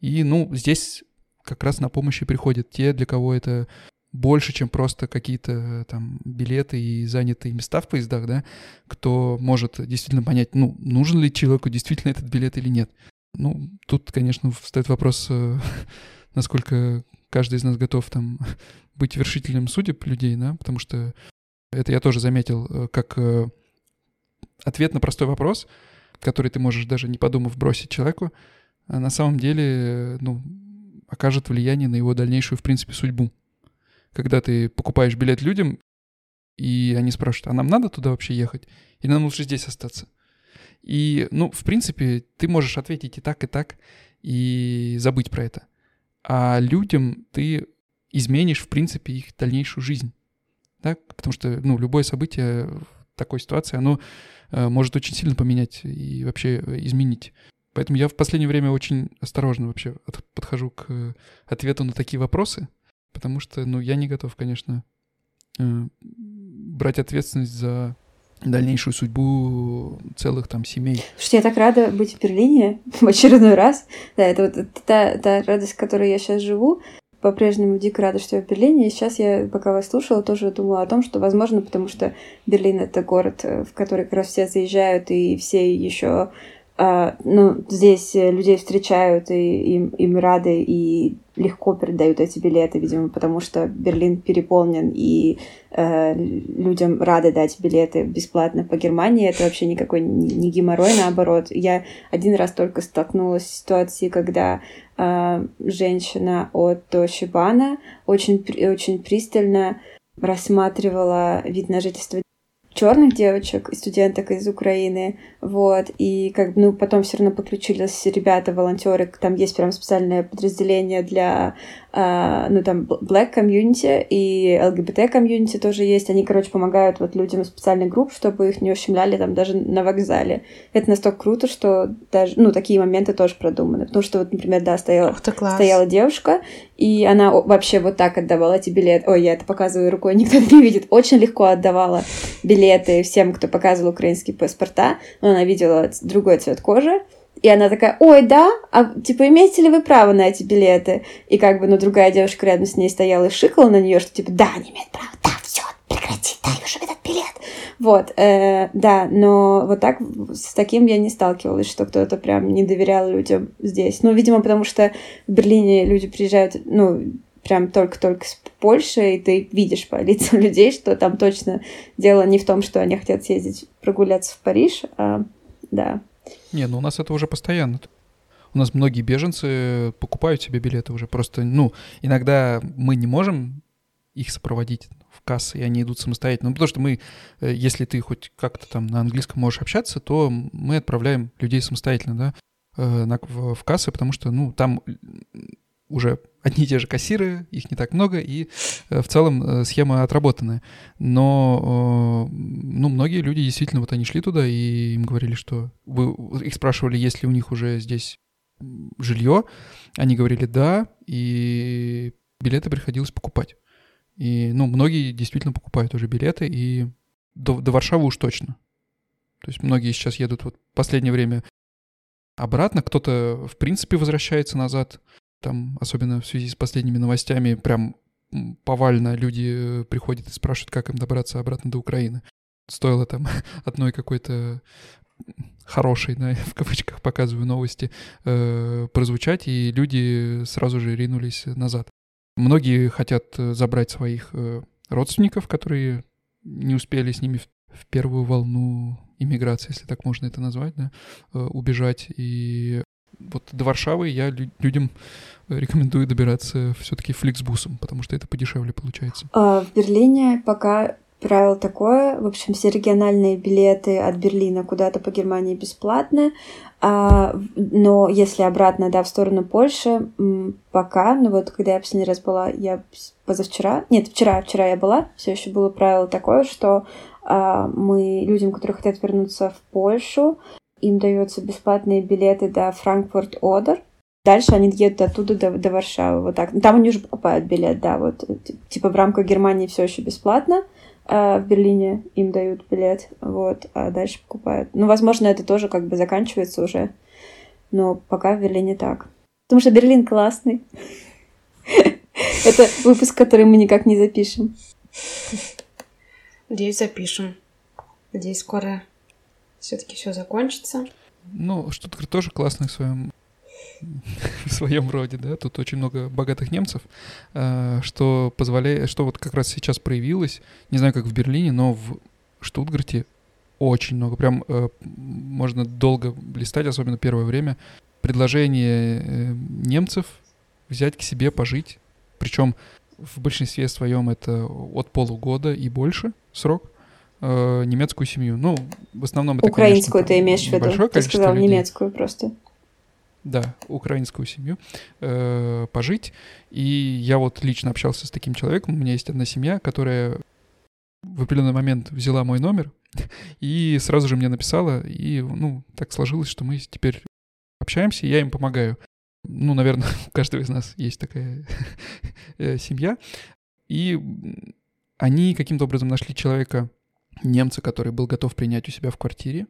И, ну, здесь как раз на помощь и приходят те, для кого это больше, чем просто какие-то э, там билеты и занятые места в поездах, да, кто может действительно понять, ну, нужен ли человеку действительно этот билет или нет. Ну, тут, конечно, встает вопрос, э, насколько каждый из нас готов там быть вершителем судеб людей, да, потому что это я тоже заметил э, как ответ на простой вопрос, который ты можешь даже не подумав бросить человеку, на самом деле, ну, окажет влияние на его дальнейшую, в принципе, судьбу когда ты покупаешь билет людям, и они спрашивают, а нам надо туда вообще ехать? Или нам лучше здесь остаться? И, ну, в принципе, ты можешь ответить и так, и так, и забыть про это. А людям ты изменишь, в принципе, их дальнейшую жизнь. Да? Потому что, ну, любое событие в такой ситуации, оно э, может очень сильно поменять и вообще изменить. Поэтому я в последнее время очень осторожно вообще подхожу к ответу на такие вопросы, потому что, ну, я не готов, конечно, э, брать ответственность за дальнейшую судьбу целых там семей. Слушайте, я так рада быть в Берлине в очередной раз. Да, это вот та, та радость, в которой я сейчас живу. По-прежнему дико рада, что я в Берлине. И сейчас я, пока вас слушала, тоже думала о том, что, возможно, потому что Берлин — это город, э, в который как раз все заезжают, и все еще ну, здесь людей встречают и им, им рады и легко передают эти билеты, видимо, потому что Берлин переполнен и э, людям рады дать билеты бесплатно по Германии. Это вообще никакой не, геморрой, наоборот. Я один раз только столкнулась с ситуацией, когда э, женщина от Тошибана очень, очень пристально рассматривала вид на жительство черных девочек и студенток из Украины, вот, и как бы, ну, потом все равно подключились ребята, волонтеры, там есть прям специальное подразделение для, э, ну, там, black community и LGBT community тоже есть, они, короче, помогают вот людям из специальных групп, чтобы их не ущемляли там даже на вокзале. Это настолько круто, что даже, ну, такие моменты тоже продуманы, потому что вот, например, да, стояла, стояла девушка, и она вообще вот так отдавала эти билеты. Ой, я это показываю рукой, никто не видит. Очень легко отдавала билеты всем, кто показывал украинские паспорта. Но она видела другой цвет кожи. И она такая, ой, да, а типа имеете ли вы право на эти билеты? И как бы, ну, другая девушка рядом с ней стояла и шикала на нее, что типа, да, они имеют право, да, все, прекрати, дай уже этот билет. Вот, э, да, но вот так, с таким я не сталкивалась, что кто-то прям не доверял людям здесь. Ну, видимо, потому что в Берлине люди приезжают, ну, прям только-только с Польши, и ты видишь по лицам людей, что там точно дело не в том, что они хотят съездить прогуляться в Париж, а да. Не, ну у нас это уже постоянно. У нас многие беженцы покупают себе билеты уже. Просто, ну, иногда мы не можем их сопроводить в кассы, и они идут самостоятельно. Ну, потому что мы, э, если ты хоть как-то там на английском можешь общаться, то мы отправляем людей самостоятельно, да, э, в, в кассы, потому что, ну, там уже одни и те же кассиры, их не так много, и э, в целом схема отработанная. Но, ну, многие люди действительно, вот они шли туда, и им говорили, что... Вы, их спрашивали, есть ли у них уже здесь жилье, они говорили «да», и билеты приходилось покупать. И, ну, многие действительно покупают уже билеты, и до, до Варшавы уж точно. То есть многие сейчас едут вот в последнее время обратно, кто-то, в принципе, возвращается назад, там, особенно в связи с последними новостями, прям повально люди приходят и спрашивают, как им добраться обратно до Украины. Стоило там одной какой-то хорошей, да, в кавычках показываю новости, э, прозвучать, и люди сразу же ринулись назад. Многие хотят э, забрать своих э, родственников, которые не успели с ними в, первую волну иммиграции, если так можно это назвать, да, э, убежать. И вот до Варшавы я лю- людям рекомендую добираться все-таки фликсбусом, потому что это подешевле получается. А в Берлине пока правило такое. В общем, все региональные билеты от Берлина куда-то по Германии бесплатны. А, но если обратно, да, в сторону Польши, пока, ну вот когда я последний раз была, я позавчера, нет, вчера, вчера я была, все еще было правило такое, что а, мы людям, которые хотят вернуться в Польшу, им даются бесплатные билеты до Франкфурт-Одер, Дальше они едут оттуда до, до Варшавы, вот так. Там они уже покупают билет, да, вот. Типа в рамках Германии все еще бесплатно, в Берлине им дают билет, вот, а дальше покупают. Ну, возможно, это тоже как бы заканчивается уже, но пока в Берлине так. Потому что Берлин классный. Это выпуск, который мы никак не запишем. Надеюсь, запишем. Надеюсь, скоро все-таки все закончится. Ну, что-то тоже классное в своем в своем роде, да, тут очень много богатых немцев, э, что позволяет, что вот как раз сейчас проявилось, не знаю, как в Берлине, но в Штутгарте очень много, прям э, можно долго листать, особенно первое время, предложение э, немцев взять к себе пожить, причем в большинстве своем это от полугода и больше срок, немецкую семью. Ну, в основном это, Украинскую конечно, ты имеешь в виду? Ты сказал людей. немецкую просто да, украинскую семью, э, пожить. И я вот лично общался с таким человеком. У меня есть одна семья, которая в определенный момент взяла мой номер и сразу же мне написала. И, ну, так сложилось, что мы теперь общаемся, и я им помогаю. Ну, наверное, у каждого из нас есть такая э, семья. И они каким-то образом нашли человека, немца, который был готов принять у себя в квартире.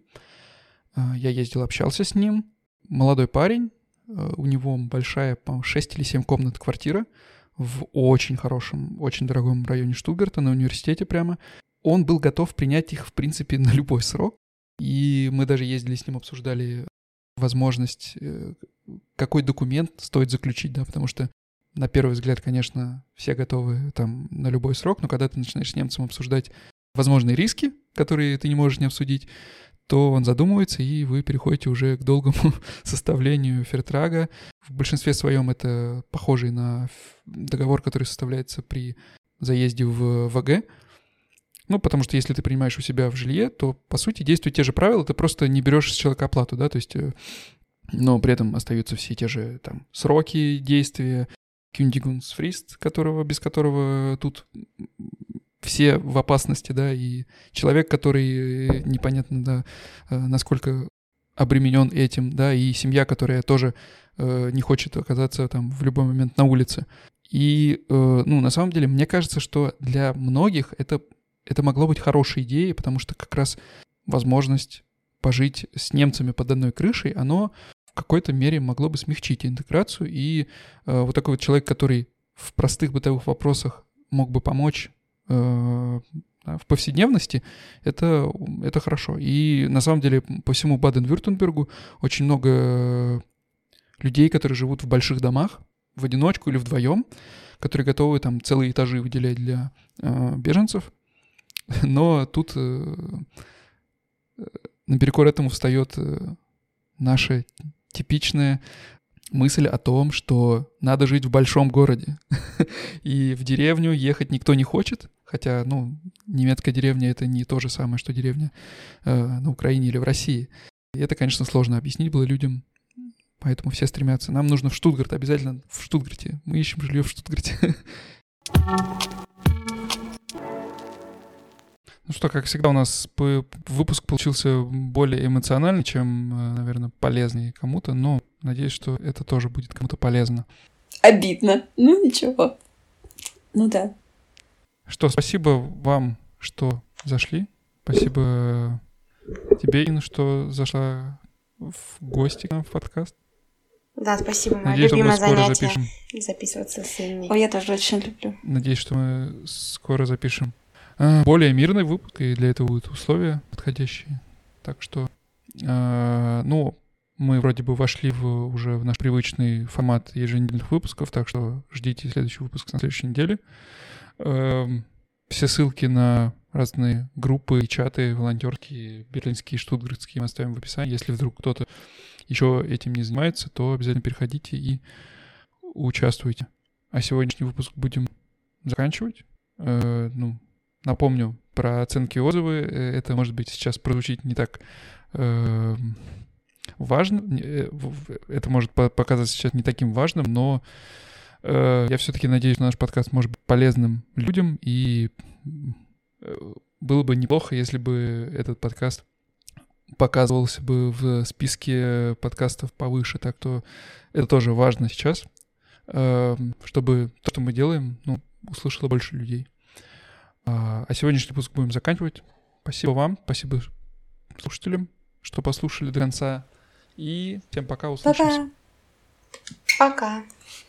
Э, я ездил, общался с ним, молодой парень, э, у него большая, по 6 или 7 комнат квартира в очень хорошем, очень дорогом районе Штутгарта, на университете прямо. Он был готов принять их, в принципе, на любой срок. И мы даже ездили с ним, обсуждали возможность, э, какой документ стоит заключить, да, потому что на первый взгляд, конечно, все готовы там на любой срок, но когда ты начинаешь с немцем обсуждать возможные риски, которые ты не можешь не обсудить, то он задумывается, и вы переходите уже к долгому составлению фертрага. В большинстве своем это похожий на договор, который составляется при заезде в ВГ. Ну, потому что если ты принимаешь у себя в жилье, то, по сути, действуют те же правила, ты просто не берешь с человека оплату, да, то есть, э, но при этом остаются все те же там сроки действия, Кюндигунсфрист, которого, без которого тут все в опасности, да, и человек, который э, непонятно, да, э, насколько обременен этим, да, и семья, которая тоже э, не хочет оказаться там в любой момент на улице. И, э, ну, на самом деле, мне кажется, что для многих это, это могло быть хорошей идеей, потому что как раз возможность пожить с немцами под одной крышей, оно в какой-то мере могло бы смягчить интеграцию, и э, вот такой вот человек, который в простых бытовых вопросах мог бы помочь в повседневности, это, это хорошо. И на самом деле по всему Баден-Вюртембергу очень много людей, которые живут в больших домах, в одиночку или вдвоем, которые готовы там целые этажи выделять для э, беженцев. Но тут э, наперекор этому встает э, наше типичное мысль о том, что надо жить в большом городе. И в деревню ехать никто не хочет, хотя, ну, немецкая деревня — это не то же самое, что деревня э, на Украине или в России. И это, конечно, сложно объяснить было людям, поэтому все стремятся. Нам нужно в Штутгарт, обязательно в Штутгарте. Мы ищем жилье в Штутгарте. Ну что, как всегда, у нас выпуск получился более эмоциональный, чем, э, наверное, полезный кому-то, но надеюсь, что это тоже будет кому-то полезно. Обидно. Ну ничего. Ну да. Что, спасибо вам, что зашли. Спасибо тебе, Инна, что зашла в гости к нам в подкаст. Да, спасибо. Мое Надеюсь, любимое что мы скоро занятие. запишем. Записываться с Инной. Ой, я тоже очень люблю. Надеюсь, что мы скоро запишем а, более мирный выпуск, и для этого будут условия подходящие. Так что, э, ну, мы вроде бы вошли в, уже в наш привычный формат еженедельных выпусков, так что ждите следующий выпуск на следующей неделе. Э, все ссылки на разные группы чаты волонтерские, берлинские, штутгартские мы оставим в описании. Если вдруг кто-то еще этим не занимается, то обязательно переходите и участвуйте. А сегодняшний выпуск будем заканчивать. Э, ну, Напомню про оценки и отзывы. Э, это, может быть, сейчас прозвучит не так э, важно. Э, это может показаться сейчас не таким важным, но я все-таки надеюсь, что наш подкаст может быть полезным людям, и э, было бы неплохо, если бы этот подкаст показывался бы в списке подкастов повыше, так то это тоже важно сейчас, чтобы то, что мы делаем, ну, услышало больше людей. А, а сегодняшний выпуск будем заканчивать. Спасибо вам, спасибо слушателям, что послушали до конца. И всем пока, услышимся. Пока. Пока.